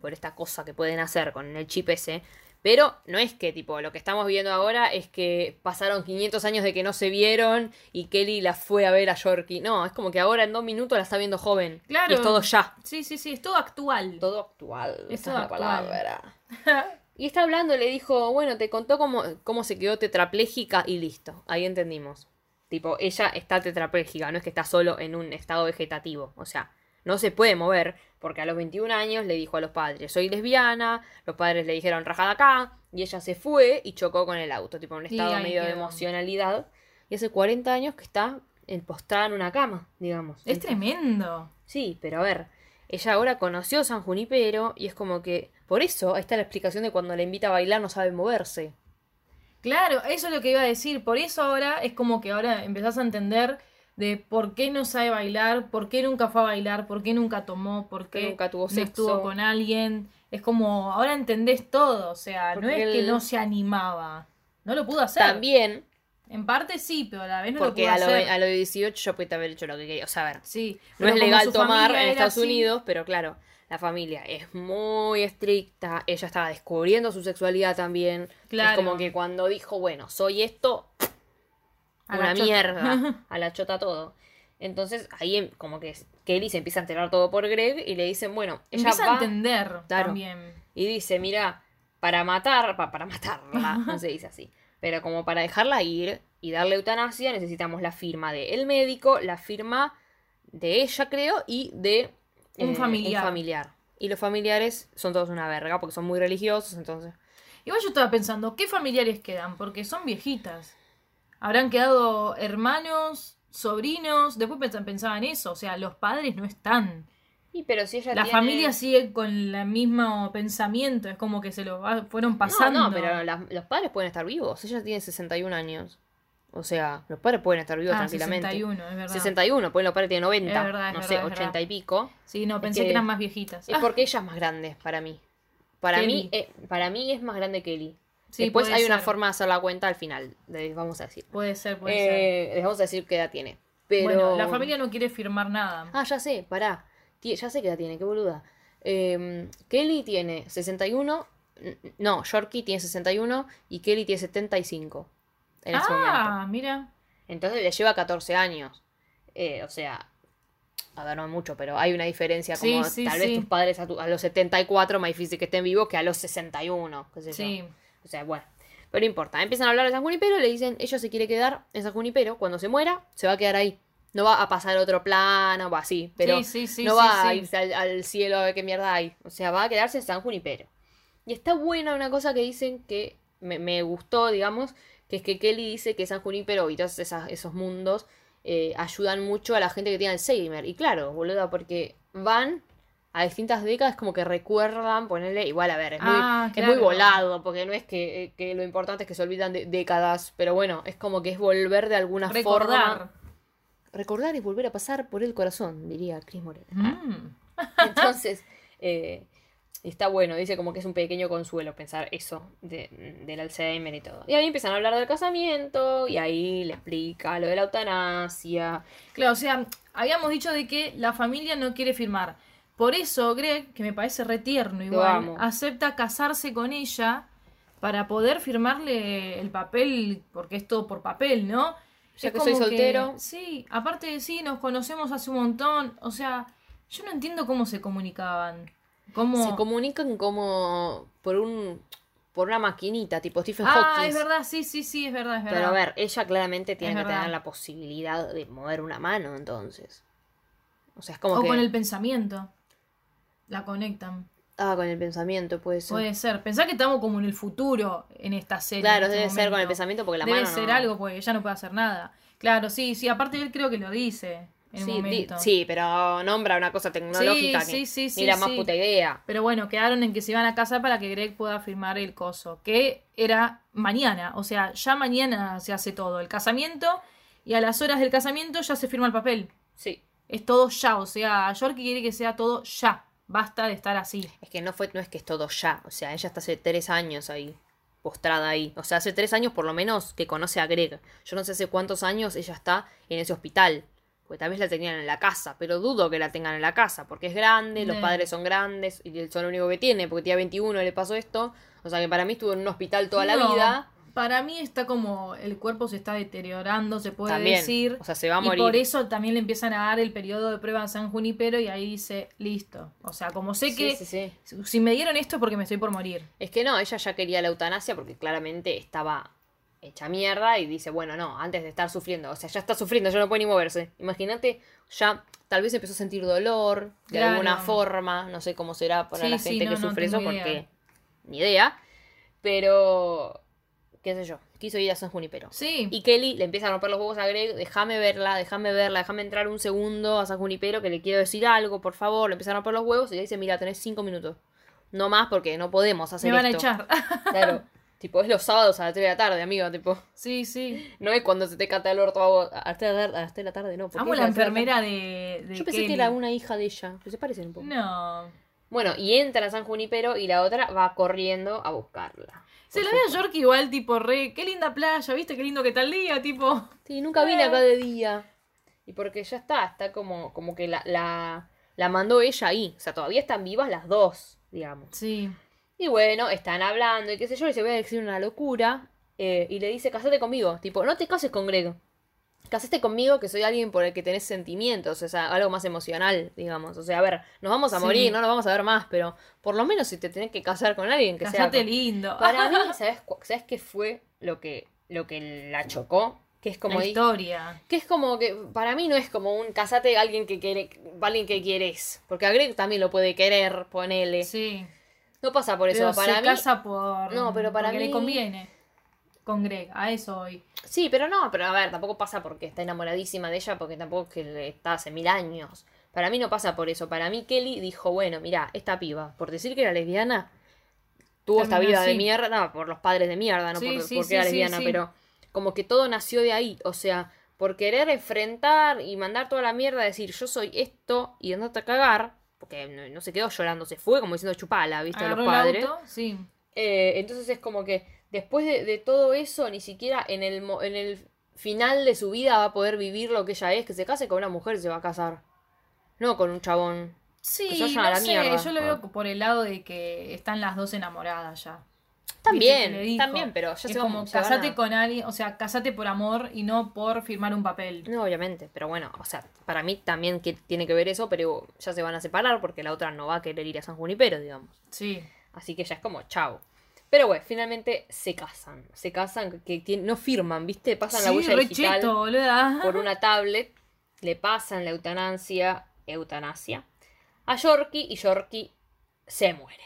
por esta cosa que pueden hacer con el chip ese. Pero no es que tipo, lo que estamos viendo ahora es que pasaron 500 años de que no se vieron y Kelly la fue a ver a Yorkie. No, es como que ahora en dos minutos la está viendo joven. Claro. Y es todo ya. Sí, sí, sí, es todo actual. Todo actual. Es esa todo es la actual. palabra. Y está hablando, le dijo, bueno, te contó cómo, cómo se quedó tetrapléjica y listo. Ahí entendimos. Tipo, ella está tetrapléjica, no es que está solo en un estado vegetativo. O sea, no se puede mover, porque a los 21 años le dijo a los padres, soy lesbiana, los padres le dijeron, rajada acá, y ella se fue y chocó con el auto, tipo, en un estado medio de emocionalidad. Y hace 40 años que está en- postrada en una cama, digamos. Es tremendo. Sí, pero a ver, ella ahora conoció San Junipero y es como que, por eso, ahí está la explicación de cuando la invita a bailar no sabe moverse. Claro, eso es lo que iba a decir. Por eso ahora es como que ahora empezás a entender de por qué no sabe bailar, por qué nunca fue a bailar, por qué nunca tomó, por qué nunca tuvo no sexo. estuvo con alguien. Es como, ahora entendés todo. O sea, no es que él- no se animaba. No lo pudo hacer. También, En parte sí, pero a la vez no porque lo a pudo los hacer. a los 18 yo pude haber hecho lo que quería. O sea, a ver, Sí. no es legal tomar en Estados así, Unidos, pero claro, la familia es muy estricta. Ella estaba descubriendo su sexualidad también. Claro. Es como que cuando dijo, bueno, soy esto, A una mierda, a la chota todo. Entonces ahí em- como que Kelly se empieza a enterar todo por Greg y le dicen, bueno, ella Empieza va a entender Claro. también. y dice, mira, para matar, pa- para matarla, no se dice así, pero como para dejarla ir y darle eutanasia necesitamos la firma de el médico, la firma de ella creo y de eh, Un familiar. un familiar. Y los familiares son todos una verga porque son muy religiosos, entonces... Igual yo estaba pensando, ¿qué familiares quedan? Porque son viejitas. Habrán quedado hermanos, sobrinos. Después pens- pensaba en eso. O sea, los padres no están. Y pero si ella La tiene- familia sigue con el mismo pensamiento. Es como que se lo va- fueron pasando. No, no, pero los padres pueden estar vivos. Ella tiene 61 años. O sea, los padres pueden estar vivos Ah, tranquilamente. 61, es verdad. 61, pues los padres tienen 90. Es verdad, es no verdad, sé, es 80 verdad. y pico. Sí, no, pensé que- que, eran más viejitas. Es Ah, porque ella es más grande para mí. Para Kelly. mí, eh, para mí es más grande que Ellie. Sí, Después hay una ser. forma de hacer la cuenta al final. les vamos a decir. Puede ser, puede ser. Eh, les vamos a decir qué edad tiene. Pero... Bueno, la familia no quiere firmar nada. Ah, ya sé, pará. Ya sé qué edad tiene, qué boluda. Eh, Kelly tiene 61. n- No, Yorkie tiene 61 y Kelly tiene 75. En ese momento. ah, mira. Entonces le lleva 14 años. Eh, o sea, a ver, no es mucho, pero hay una diferencia como Sí, sí, tal sí. vez tus padres a, tu- a los 74 más difícil que estén vivos que a los 61, qué sé yo. O sea, bueno. Pero no importa. Empiezan a hablar de San Junipero, le dicen, ella se quiere quedar en San Junipero. Cuando se muera, se va a quedar ahí. No va a pasar a otro plano, va así. Pero Sí, sí, sí, no va a irse al, al cielo a ver qué mierda hay. O sea, va a quedarse en San Junipero. Y está buena una cosa que dicen que me, me gustó, digamos, que es que Kelly dice que San Junípero y todos esas- esos mundos eh, ayudan mucho a la gente que tiene Alzheimer. Y claro, boluda, porque van a distintas décadas como que recuerdan, ponerle, igual a ver, es muy, Ah, es muy volado, porque no es que, eh, que lo importante es que se olvidan de décadas, pero bueno, es como que es volver de alguna Recordar. forma. Recordar y volver a pasar por el corazón, diría Chris Morena. Mm. Entonces, eh, está bueno, dice como que es un pequeño consuelo pensar eso de, del Alzheimer y todo. Y ahí empiezan a hablar del casamiento y ahí le explica lo de la eutanasia. Claro, o sea, habíamos dicho de que la familia no quiere firmar. Por eso Greg, que me parece retierno igual, acepta casarse con ella para poder firmarle el papel, porque es todo por papel, ¿no? Ya Es que soy soltero. sí, aparte de sí, nos conocemos hace un montón. O sea, yo no entiendo cómo se comunicaban. Cómo... Se comunican como por un por una maquinita, tipo Stephen ah, Hawking. es verdad, sí, sí, sí, es verdad, es verdad. Pero a ver, ella claramente tiene Es que verdad. tener la posibilidad de mover una mano, entonces. O sea, es como o que... con el pensamiento. La conectan. Ah, con el pensamiento, puede ser. Puede ser. Pensá que estamos como en el futuro en esta serie. Claro, este debe ser con el pensamiento porque la Debe mano ser no- algo porque ella no puede hacer nada. Claro, sí, sí. Aparte él creo que lo dice en Sí, un di- momento. sí, pero nombra una cosa tecnológica Sí, que sí, sí, ni la más puta idea. Pero bueno, quedaron en que se iban a casa para que Greg pueda firmar el coso. Que era mañana. O sea, ya mañana se hace todo. El casamiento. Y a las horas del casamiento ya se firma el papel. Sí. Es todo ya. O sea, Yorkie quiere que sea todo ya. Basta de estar así. Es que no fue, no es que es todo ya. O sea, ella está hace tres años ahí, postrada ahí. O sea, hace tres años por lo menos que conoce a Greg. Yo no sé hace cuántos años ella está en ese hospital. Porque tal vez la tenían en la casa, pero dudo que la tengan en la casa, porque es grande, los padres son grandes y él son lo único que tiene, porque tenía 21 y le pasó esto. O sea que para mí estuvo en un hospital toda la vida. Para mí está como el cuerpo se está deteriorando, se puede También. decir. O sea, se va a y morir. por eso también le empiezan a dar el periodo de prueba en San Junipero y ahí dice, listo. O sea, como sé Sí, que sí, sí. si- me dieron esto es porque me estoy por morir. Es que no, ella ya quería la eutanasia porque claramente estaba hecha mierda y dice, bueno, no, antes de estar sufriendo, o sea, ya está sufriendo, ya no puede ni moverse. Imagínate, ya tal vez empezó a sentir dolor de Claro. alguna forma, no sé cómo será para la gente no, que no sufre eso idea. porque ni idea, pero qué sé yo, quiso ir a San Junipero. Sí. Y Kelly le empieza a romper los huevos a Greg, déjame verla, déjame verla, déjame entrar un segundo a San Junipero que le quiero decir algo, por favor. Le empieza a romper los huevos y le dice, mira, tenés cinco minutos. No más porque no podemos hacer me van esto. a echar. Claro. tipo, es los sábados a las 3 de la tarde, amigo. Tipo, sí, sí. no es cuando se te cata el orto a vos. A las 3 de la tarde, a las 3 de la tarde no. ¿por qué Amo la a las 3 de enfermera de, Yo pensé Kelly. que era una hija de ella. Pero se parecen un poco. No. Bueno, y entra a San Junipero y la otra va corriendo a buscarla. Se la ve a York igual, tipo, re, qué linda playa, ¿viste? Qué lindo que tal día, tipo. Sí, nunca vine acá de día. Y porque ya está, está como, como que la, la, la mandó ella ahí. O sea, todavía están vivas las dos, digamos. Sí. Y bueno, están hablando y qué sé yo, y se voy a decir una locura. eh, y le dice, casate conmigo. Tipo, no te cases con Greg. Casaste conmigo que soy alguien por el que tenés sentimientos, o sea, algo más emocional, digamos. O sea, a ver, nos vamos a Sí. morir, no nos vamos a ver más, pero por lo menos si te tenés que casar con alguien que Casate sea... lindo. Para mí, ¿sabes, ¿sabes qué fue lo que, lo que la chocó? Que es como... la historia. que es como que, para mí no es como un casate a alguien que quiere, alguien que quieres. Porque a Greg también lo puede querer, ponele. Sí. No pasa por eso. Pero para se mí. casa por. No, pero para porque mí- le conviene. Con Greg, a eso hoy. Sí, pero no, pero a ver, tampoco pasa porque está enamoradísima de ella, porque tampoco es que le- está hace mil años. Para mí no pasa por eso. Para mí Kelly dijo, bueno, mira, esta piba, por decir que era lesbiana, tuvo esta vida de mierda, no, por los padres de mierda, no Sí, por, sí, porque sí, era lesbiana, pero como que todo nació de ahí. O sea, por querer enfrentar y mandar toda la mierda, decir yo soy esto y andate a cagar, porque no, no se quedó llorando, se fue como diciendo chupala, ¿viste? A los el padres. auto, sí. Eh, entonces es como que después de, de todo eso, ni siquiera en el, mo- en el final de su vida va a poder vivir lo que ella es, que se case con una mujer y se va a casar. No con un chabón. Sí, Que se vayan a no la sé, mierda. yo lo veo por el lado de que están las dos enamoradas ya. También, también, pero ya es se como se casate a- con alguien, o sea, casate por amor y no por firmar un papel. No, obviamente, pero bueno, o sea, para mí también que tiene que ver eso, pero ya se van a separar porque la otra no va a querer ir a San Junipero, digamos. Sí. Así que ya es como chao. Pero bueno, finalmente se casan. Se casan, que no firman, ¿viste? Pasan la huella digital. cheto, por una tablet, le pasan la eutanasia, eutanasia, a Yorkie y Yorkie se muere.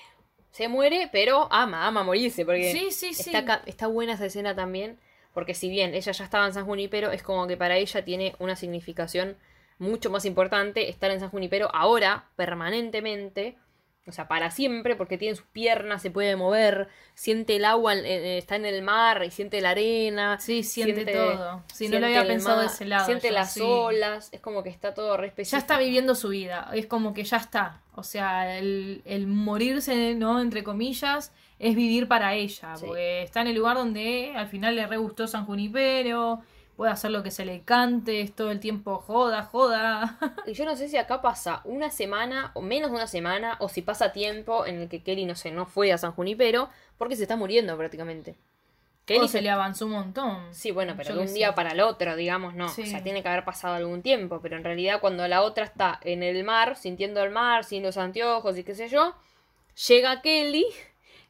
Se muere, pero ama, ama morirse, porque Sí, sí, está, está buena esa escena también, Porque si bien ella ya estaba en San Junipero, es como que para ella tiene una significación mucho más importante estar en San Junipero ahora, permanentemente, o sea, para siempre, porque tiene sus piernas, se puede mover, siente el agua, en- en- está en el mar y siente la arena. Sí, siente todo. Sí, no lo había pensado de ese lado Siente yo, las sí. olas, es como que está todo re Ya está viviendo su vida, es como que ya está. O sea, el, el morirse, ¿no? Entre comillas, es vivir para ella. Sí. Porque está en el lugar donde al final le re gustó San Junipero, puede hacer lo que se le cante, es todo el tiempo joda, joda. Y yo no sé si acá pasa una semana o menos de una semana, o si pasa tiempo en el que Kelly, no sé, no fue a San Junipero, porque se está muriendo prácticamente. Kelly o se le avanzó un montón. Sí, bueno, pero Yo de un día sé. para el otro, digamos, no. Sí. O sea, tiene que haber pasado algún tiempo, pero en realidad cuando la otra está en el mar, sintiendo el mar, sin los anteojos y qué sé yo, llega Kelly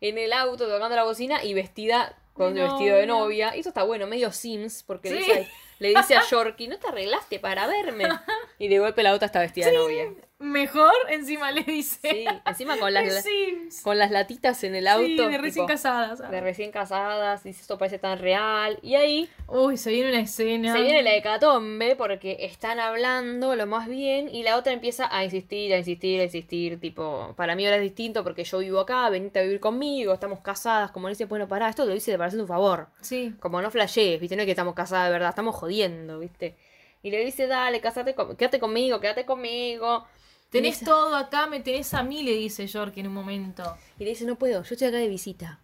en el auto tocando la bocina y vestida con vestido de novia. Y eso está bueno, medio Sims, porque le, dice, le dice a Yorkie, ¿no te arreglaste para verme? Y de golpe la otra está vestida de novia. Mejor, encima le dice. Sí, encima con las, con latitas en el auto. Sí, de recién tipo, casadas. de recién casadas, dice esto parece tan real. Y ahí Uy, se viene una escena. Se viene la hecatombe porque están hablando lo más bien y la otra empieza a insistir, a insistir, a insistir, tipo, para mí ahora es distinto porque yo vivo acá, venite a vivir conmigo, estamos casadas, como le dice, bueno, pará, esto lo dice para hacer un favor. Sí. Como no flashees, viste, no es que estamos casadas de verdad, estamos jodiendo, viste. Y le dice, dale, casate con- quédate conmigo, quédate conmigo. Tenés dice- todo acá, me tenés a mí, le dice York en un momento. Y le dice, no puedo, yo estoy acá de visita.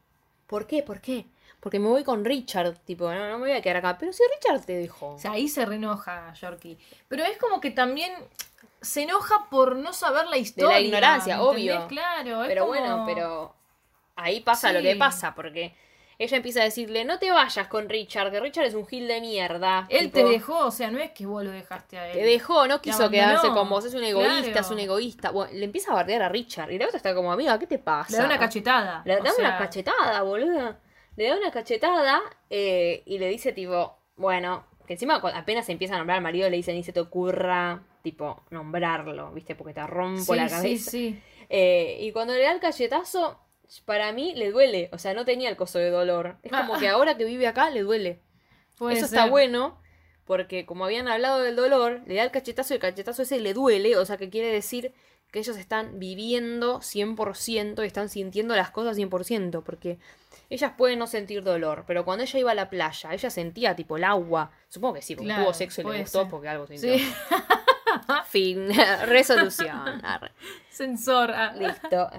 ¿Por qué? ¿Por qué? Porque me voy con Richard, tipo, no, no me voy a quedar acá. Pero si Richard te dejó. O sea, ahí se reenoja Yorkie. Pero es como que también se enoja por no saber la historia. ignorancia, ¿me obvio. Claro, es Pero como- bueno, pero ahí pasa lo que pasa, porque ella empieza a decirle, no te vayas con Richard, que Richard es un gil de mierda. Él tipo, te dejó, o sea, no es que vos lo dejaste a él. Te dejó, no quiso quedarse con vos, es un egoísta, claro. es un egoísta. Bueno, le empieza a bardear a Richard y la otra está como, amiga, ¿qué te pasa? Le da una cachetada. Le da una cachetada, boluda. Le da una cachetada eh, y le dice, tipo, bueno, que encima apenas se empieza a nombrar al marido, le dice, ni se te ocurra, tipo, nombrarlo, ¿viste? Porque te rompo Sí, la sí, cabeza. sí. Eh, y cuando le da el cachetazo, para mí le duele. O sea, no tenía el coso de dolor. Es como que ahora que vive acá le duele. Puede Eso está bueno. Porque como habían hablado del dolor, le da el cachetazo y el cachetazo ese le duele. O sea, que quiere decir que ellos están viviendo 100% y están sintiendo las cosas 100%. Porque ellas pueden no sentir dolor. Pero cuando ella iba a la playa, ella sentía tipo el agua. Supongo que sí, porque Claro, tuvo sexo y le gustó ser. porque algo sintió. Sí. Fin. Resolución. Arre. Sensor. ah. Listo.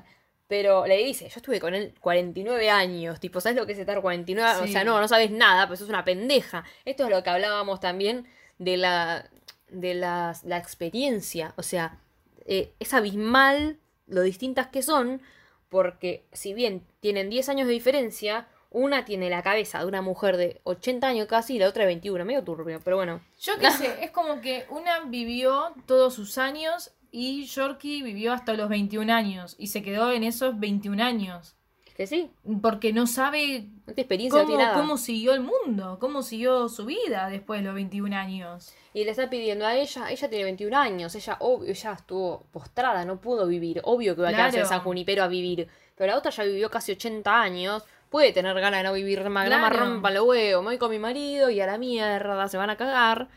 Pero le dice, yo estuve con él 49 años, tipo, ¿sabes lo que es estar 49? O Sí. sea, no, no sabes nada, pues sos una pendeja. Esto es lo que hablábamos también de la, de las- la experiencia. O sea, eh, es abismal lo distintas que son, porque si bien tienen 10 años de diferencia, una tiene la cabeza de una mujer de 80 años casi y la otra de 21, medio turbio, pero bueno. Yo qué sé, es como que una vivió todos sus años y Yorkie vivió hasta los 21 años y se quedó en esos 21 años. Es que sí, Porque no sabe no experiencia, cómo, tiene nada. cómo siguió el mundo, cómo siguió su vida después de los 21 años. Y le está pidiendo a ella, ella tiene 21 años, ella obvio, ella estuvo postrada, no pudo vivir, obvio que va a quedarse en Claro. San Junipero a vivir, pero la otra ya vivió casi 80 años, puede tener ganas de no vivir más, Claro. rompan los huevos, me voy con mi marido y a la mierda, se van a cagar.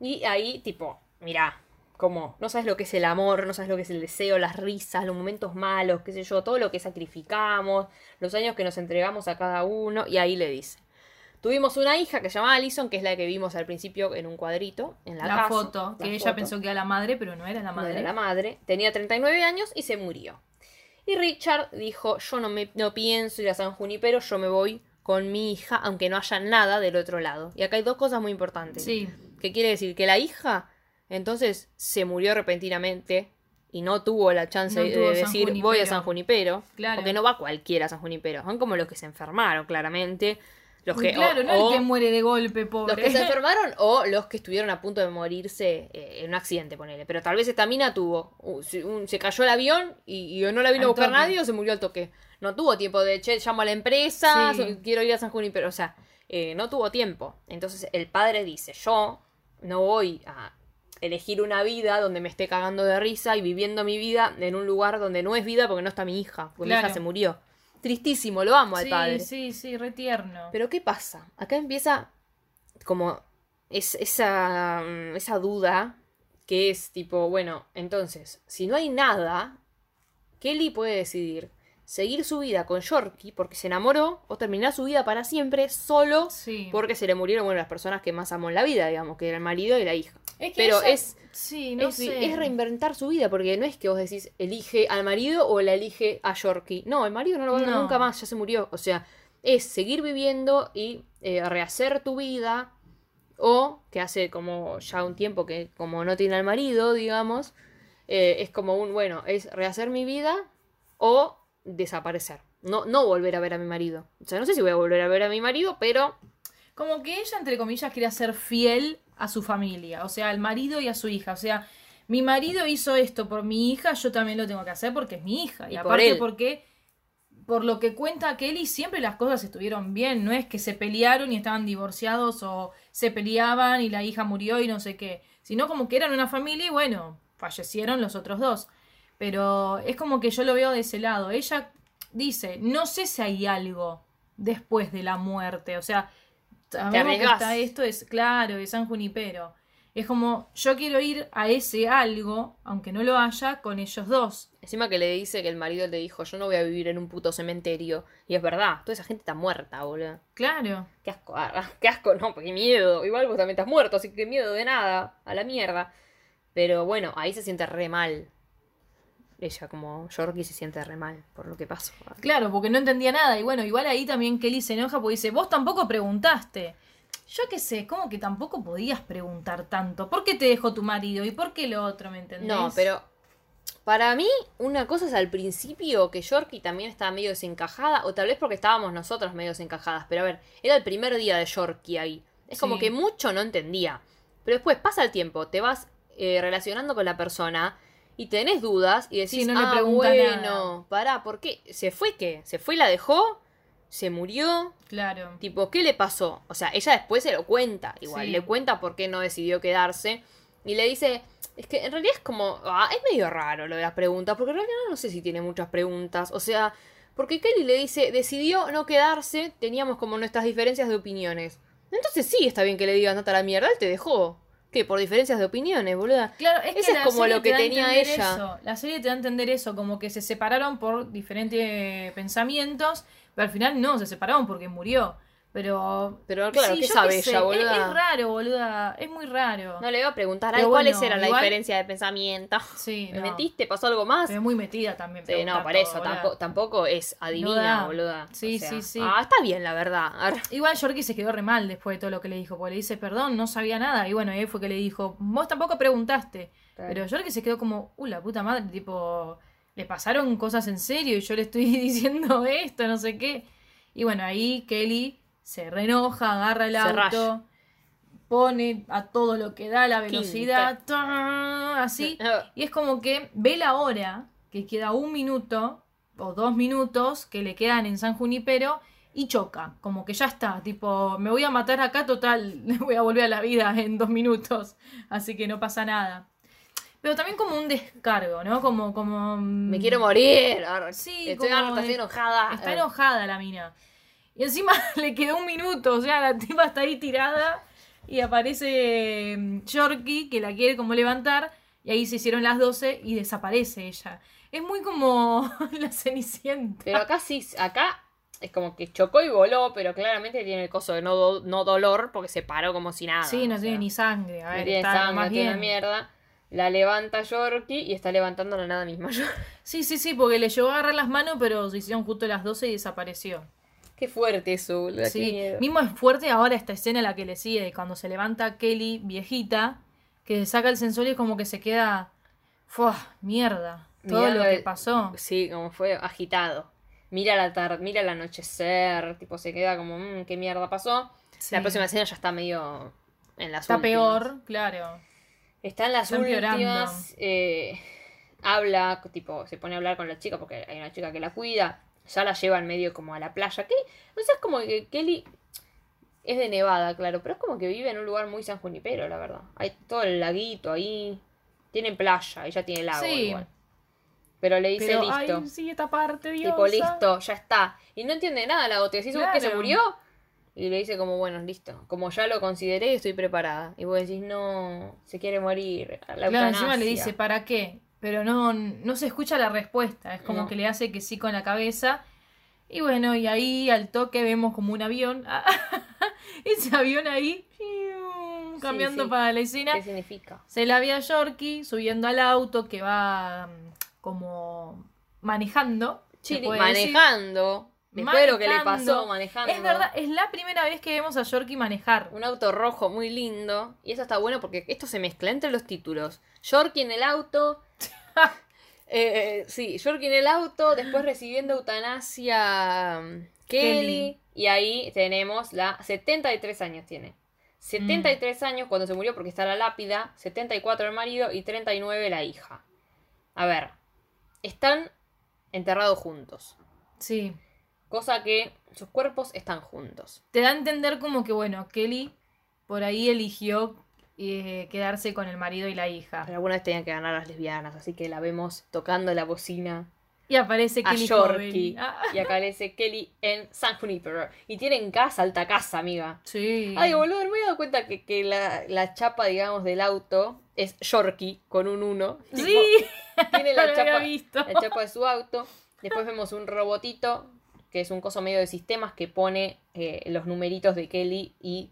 Y ahí, tipo, mirá, como, no sabes lo que es el amor, no sabes lo que es el deseo, las risas, los momentos malos, qué sé yo, todo lo que sacrificamos, los años que nos entregamos a cada uno, y ahí le dice. Tuvimos una hija que se llama Alison, que es la que vimos al principio en un cuadrito, en la, La, casa. foto, La que ella foto. pensó que era la madre, pero no era la No madre. era la madre. Tenía 39 años y se murió. Y Richard dijo, yo no, me, no pienso ir a San Junipero, yo me voy con mi hija, aunque no haya nada del otro lado. Y acá hay dos cosas muy importantes. Sí, ¿Qué quiere decir? Que la hija, entonces, se murió repentinamente y no tuvo la chance No de decir voy a. San Junipero. Claro. Porque no va cualquiera a San Junipero. Son como los que se enfermaron, claramente. Los que, claro, o- no el que muere de golpe, pobre. los que se enfermaron o los que estuvieron a punto de morirse eh, en un accidente, ponele. Pero tal vez esta mina tuvo. uh, se, un- se cayó el avión y, y no la vino Al a buscar toque. nadie o se murió al toque. No tuvo tiempo de, che, llamo a la empresa, Sí. so- quiero ir a San Junipero. O sea, eh, no tuvo tiempo. Entonces el padre dice: Yo no voy a elegir una vida donde me esté cagando de risa y viviendo mi vida en un lugar donde no es vida porque no está mi hija. Porque mi Claro. hija se murió. tristísimo, lo amo al sí, padre. sí, sí, re tierno. Pero ¿qué pasa? Acá empieza como es, esa, mm, esa duda que es tipo, bueno, entonces, si no hay nada, Kelly puede decidir seguir su vida con Yorkie porque se enamoró o terminar su vida para siempre solo Sí. porque se le murieron, bueno, las personas que más amó en la vida, digamos, que era el marido y la hija. Es que Pero es, Sí, no es, sé. es reinventar su vida porque no es que vos decís elige al marido o la elige a Yorkie. No, el marido no lo va a ver No. nunca más, ya se murió. O sea, es seguir viviendo y eh, rehacer tu vida o que hace como ya un tiempo que como no tiene al marido, digamos, eh, es como un, bueno, es rehacer mi vida o desaparecer. No, no volver a ver a mi marido. O sea, no sé si voy a volver a ver a mi marido, pero Como que ella, entre comillas, quería ser fiel a su familia, o sea, al marido y a su hija. O sea, mi marido hizo esto por mi hija, yo también lo tengo que hacer porque es mi hija. Y, Y por aparte él. porque, por lo que cuenta Kelly, siempre las cosas estuvieron bien. No es que se pelearon y estaban divorciados o se peleaban y la hija murió y no sé qué. Sino como que eran una familia y bueno, fallecieron los otros dos. Pero es como que yo lo veo de ese lado. Ella dice, no sé si hay algo después de la muerte. O sea, sabemos que arriesgás. está esto, es claro, de San Junipero. Es como, yo quiero ir a ese algo, aunque no lo haya, con ellos dos. Encima que le dice que el marido le dijo, yo no voy a vivir en un puto cementerio. Y es verdad, toda esa gente está muerta, boludo. Claro. Qué asco, ah, qué asco, no, qué miedo. Igual vos también estás muerto, así que miedo de nada, a la mierda. Pero bueno, ahí se siente re mal. Ella, como Yorkie, se siente re mal por lo que pasó. Claro, porque no entendía nada. Y bueno, igual ahí también Kelly se enoja porque dice, vos tampoco preguntaste. Yo qué sé, como que tampoco podías preguntar tanto. ¿Por qué te dejó tu marido? ¿Y por qué lo otro, me entendés? No, pero para mí, una cosa es al principio que Yorkie también estaba medio desencajada, o tal vez porque estábamos nosotros medio desencajadas. Pero a ver, era el primer día de Yorkie ahí. Es como que mucho no entendía. Pero después pasa el tiempo, te vas eh, relacionando con la persona y tenés dudas y decís, Sí, no le ah, bueno, nada". pará, ¿por qué? ¿Se fue qué? ¿Se fue y la dejó? ¿Se murió? Claro. Tipo, ¿qué le pasó? O sea, ella después se lo cuenta, igual, Sí. le cuenta por qué no decidió quedarse. Y le dice, es que en realidad es como, ah, es medio raro lo de las preguntas, porque en realidad no sé si tiene muchas preguntas. O sea, porque Kelly le dice, decidió no quedarse, teníamos como nuestras diferencias de opiniones. Entonces sí, está bien que le digas, no te la mierda, él te dejó. ¿Qué? Por diferencias de opiniones, boluda. Claro, es que es como lo que tenía entender ella. eso. La serie te da a entender eso, como que se separaron por diferentes pensamientos, pero al final no, se separaron porque murió. Pero. Pero claro, sí, ¿qué sabe sé, ella, boluda? Es, raro, boluda. Es muy raro. No le iba a preguntar, ay, ¿cuáles bueno, eran la igual- diferencia de pensamiento? Sí, ¿Me no. metiste? ¿Pasó algo más? Pero muy metida también. Sí, no, todo, eso, tampoco, tampoco es adivina, da. boluda. Sí, O sea, sí, sí. Ah, está bien, la verdad. Igual Yorkie se quedó re mal después de todo lo que le dijo, porque le dice, perdón, no sabía nada. Y bueno, ahí fue que le dijo, vos tampoco preguntaste. Claro. Pero Yorkie se quedó como, uh, la puta madre, tipo, le pasaron cosas en serio y yo le estoy diciendo esto, no sé qué. Y bueno, ahí Kelly se reenoja, agarra el Se auto, raya. pone a todo lo que da la velocidad, así. Y es como que ve la hora, que queda un minuto o dos minutos que le quedan en San Junipero y choca. Como que ya está, tipo, me voy a matar acá, total, voy a volver a la vida en dos minutos. Así que no pasa nada. Pero también como un descargo, ¿no? Como, como... Me quiero morir. Sí, estoy como harta, estoy enojada. Está enojada la mina. Y encima le quedó un minuto, o sea, la tipa está ahí tirada y aparece mm, Yorkie que la quiere como levantar y ahí se hicieron las 12 y desaparece ella. Es muy como la cenicienta. Pero acá sí, acá es como que chocó y voló, pero claramente tiene el coso de no, do- no dolor porque se paró como si nada. sí, no tiene sea, ni sangre. A no ver, tiene está sangre, más no tiene bien. una mierda. La levanta Yorkie y está levantando la nada misma. Sí, sí, sí, porque le llegó a agarrar las manos, pero se hicieron justo las 12 y desapareció. Qué fuerte eso, boludo. Sí, mismo es fuerte ahora esta escena la que le sigue, cuando se levanta Kelly, viejita, que saca el sensor y como que se queda. ¡Fua! Mierda. Todo lo que el- pasó. Sí, como fue agitado. Mira la tarde, mira el anochecer, tipo se queda como, "Mm, ¿qué mierda pasó? Sí. La próxima escena ya está medio en las Está últimas. peor, claro. Está en las Está empeorando. últimas. eh, habla, tipo, se pone a hablar con la chica porque hay una chica que la cuida. Ya la lleva al medio como a la playa. Que, o sea, es como que Kelly es de Nevada, claro, pero es como que vive en un lugar muy San Junipero, la verdad. Hay todo el laguito ahí. Tienen playa, ella tiene lago Sí. igual. Pero le dice Pero, listo. ay, sí, esta parte, Dios. tipo, listo, ya está. Y no entiende nada la. Decís, "¿Vos que se Claro. murió? Y le dice como, bueno, listo. Como ya lo consideré, estoy preparada. Y vos decís, no, se quiere morir. La Claro, encima le eutanasia". dice, ¿para qué? Pero no, no se escucha la respuesta. Es como No. que le hace que sí con la cabeza. Y bueno, y ahí al toque vemos como un avión. Ese avión ahí, cambiando sí. para la escena. ¿Qué significa? Se la ve a Yorkie subiendo al auto que va mm, como manejando. decir. manejando. Después de lo que le pasó manejando. Es verdad, es la primera vez que vemos a Yorkie manejar. Un auto rojo muy lindo. Y eso está bueno porque esto se mezcla entre los títulos. Yorkie en el auto. Eh, sí, Yorkie en el auto. Después recibiendo eutanasia um, Kelly. Kelly. Y ahí tenemos la 73 años tiene. 73 años cuando se murió porque está la lápida. 74 el marido y 39 la hija. A ver. Están enterrados juntos. Sí. Cosa que sus cuerpos están juntos. Te da a entender como que, bueno, Kelly por ahí eligió eh, quedarse con el marido y la hija. Pero alguna vez tenían que ganar las lesbianas, así que la vemos tocando la bocina Y aparece a Kelly Yorkie. Ah, Y dice Kelly en San Junipero. Y tienen casa, alta casa, amiga. sí. Ay, boludo, me he dado cuenta que, que la, la chapa, digamos, del auto es Yorkie con un 1. Sí. Tiene chapa, visto. la chapa de su auto. Después vemos un robotito, que es un coso medio de sistemas que pone eh, los numeritos de Kelly y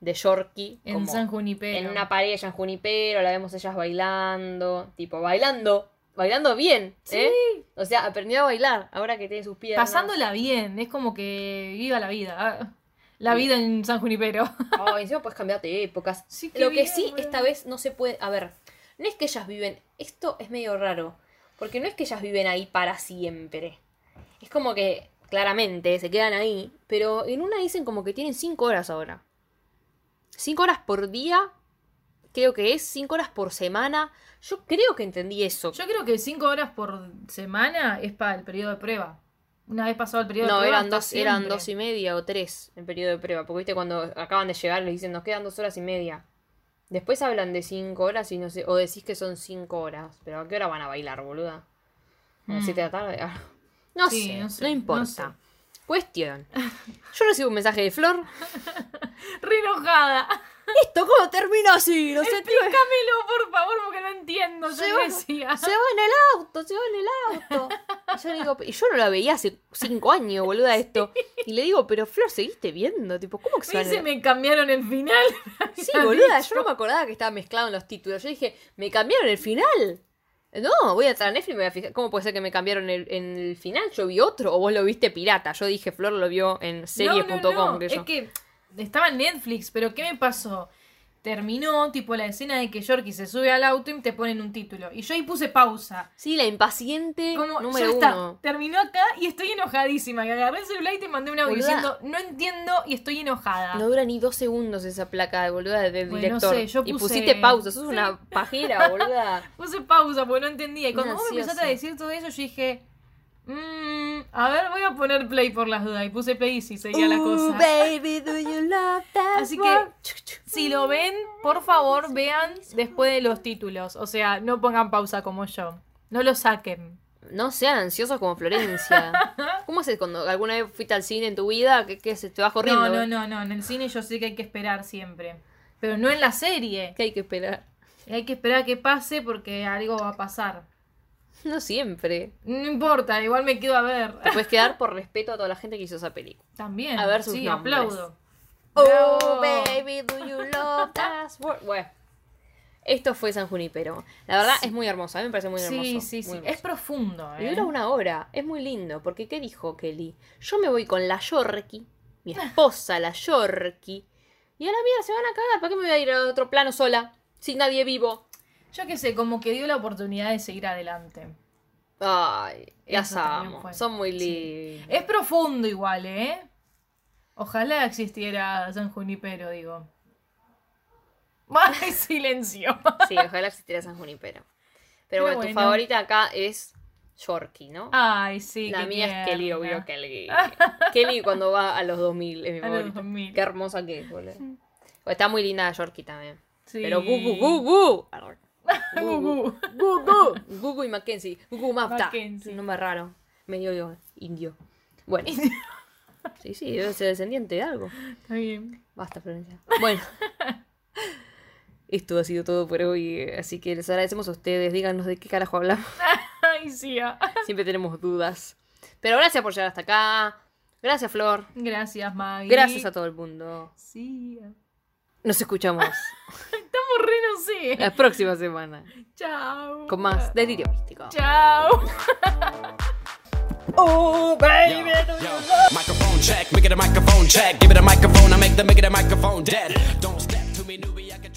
de Yorkie. En como San Junipero. en una pared allá en Junipero, la vemos ellas bailando, tipo, bailando, bailando bien, ¿eh? O sea, aprendió a bailar, ahora que tiene sus piernas. Pasándola bien. Es como que viva la vida. ah. La vida en San Junipero. Oh, encima puedes cambiarte de épocas. Sí, Lo que bien, sí, esta vez no se puede. A ver, no es que ellas viven. Esto es medio raro. Porque no es que ellas viven ahí para siempre. Es como que, claramente, se quedan ahí. Pero en una dicen como que tienen 5 horas ahora. 5 horas por día. Creo que es 5 horas por semana. Yo creo que entendí eso. Yo creo que cinco horas por semana es para el periodo de prueba. Una vez pasado el periodo de No, prueba. eran está dos, eran dos y media o tres en periodo de prueba. Porque viste cuando acaban de llegar les dicen nos quedan dos horas y media. Después hablan de cinco horas y no sé, o decís que son cinco horas. Pero ¿a qué hora van a bailar, boluda? ¿A las Mm. siete de la tarde? Ah. No, Sí, sé, no no sé, no importa. sé. Cuestión. Yo recibo un mensaje de Flor. Re enojada. ¿Esto cómo terminó así? No sé, tío. Explícamelo, por favor, porque no entiendo. Se va- decía. Se va en el auto, se va en el auto. Y yo, le digo, y yo no la veía hace cinco años, boluda, esto. Y le digo, pero Flor, ¿seguiste viendo? Tipo, ¿cómo que se Me dice, me cambiaron el final. Sí, boluda, dicho. yo no me acordaba que estaba mezclado en los títulos. Yo dije, me cambiaron el final. No, voy a entrar a Netflix y me voy a fijar. ¿Cómo puede ser que me cambiaron el, en el final? Yo vi otro, o vos lo viste pirata. Yo dije, Flor lo vio en serie.com. No, no, no. Es que estaba en Netflix, pero ¿qué me pasó? Terminó, tipo, la escena de que Yorkie se sube al auto y te ponen un título. Y yo ahí puse pausa. Sí, la impaciente Como, número ya está, uno. terminó acá y estoy enojadísima. Que agarré el celular y te mandé un audio Boluda. diciendo, no entiendo y estoy enojada. No dura ni dos segundos esa placa de boluda del Bueno, director. no sé, yo Y puse- pusiste pausa, sos Sí. una pajera, boluda. Puse pausa porque no entendía. Y cuando Una vos me empezaste a decir todo eso, yo dije, "Mm, a ver, voy a poner play por las dudas. Y puse play y sí seguía la cosa. baby, do you love that Así que, si lo ven, por favor, vean después de los títulos. O sea, no pongan pausa como yo. No lo saquen. No sean ansiosos como Florencia. ¿Cómo haces cuando alguna vez fuiste al cine en tu vida? que que se te va corriendo? No, no, no, no. En el cine yo sé que hay que esperar siempre. Pero no en la serie. Que hay que esperar. Hay que esperar a que pase porque algo va a pasar. No siempre. No importa, igual me quedo a ver. Te puedes quedar por respeto a toda la gente que hizo esa película. También. A ver sus sí, nombres. aplaudo. Oh, baby, do you love that word? Bueno, esto fue San Junipero. La verdad es muy hermoso. A mí me parece muy hermoso. Sí, sí, sí. Es profundo, Y ¿eh? dura una hora. Es muy lindo. Porque, ¿qué dijo Kelly? Yo me voy con la Yorkie, mi esposa, la Yorkie. Y a la mierda se van a cagar. ¿Para qué me voy a ir a otro plano sola? Sin nadie vivo. Yo qué sé, como que dio la oportunidad de seguir adelante. Ay, amo. fue. Son muy Sí. lindos. Es profundo igual, ¿eh? Ojalá existiera San Junipero, digo. ¡Ay, silencio! Sí, ojalá existiera San Junipero. Pero Pero bueno, tu favorita acá es Yorkie, ¿no? Ay, sí, la mía es Kelly, obvio, Kelly. Kelly cuando va a los 2000 es mi A los favorita. 2000. Qué hermosa que es, boludo. Está muy linda Yorkie también. Sí. Pero gu, gu, gu, gu. Gugu. Gugu. Gugu y Mackenzie. Gugu Mapta. Mackenzie. Un nombre raro. Medio indio. Bueno. Sí, sí, debe ser descendiente de algo. Está bien. Basta, Florencia. Bueno. Esto ha sido todo por hoy. Así que les agradecemos a ustedes. Díganos de qué carajo hablamos. Ay, sí. ah. Siempre tenemos dudas. Pero gracias por llegar hasta acá. Gracias, Flor. Gracias, Maggie. Gracias a todo el mundo. Sí. Nos escuchamos Estamos re, no sé. la próxima semana. Chao. Con más delirio místico. Chao. Oh, Yo, yo, microphone check, make it a microphone check. Give it a microphone, I make the make it a microphone dead. Don't step to me, newbie. I can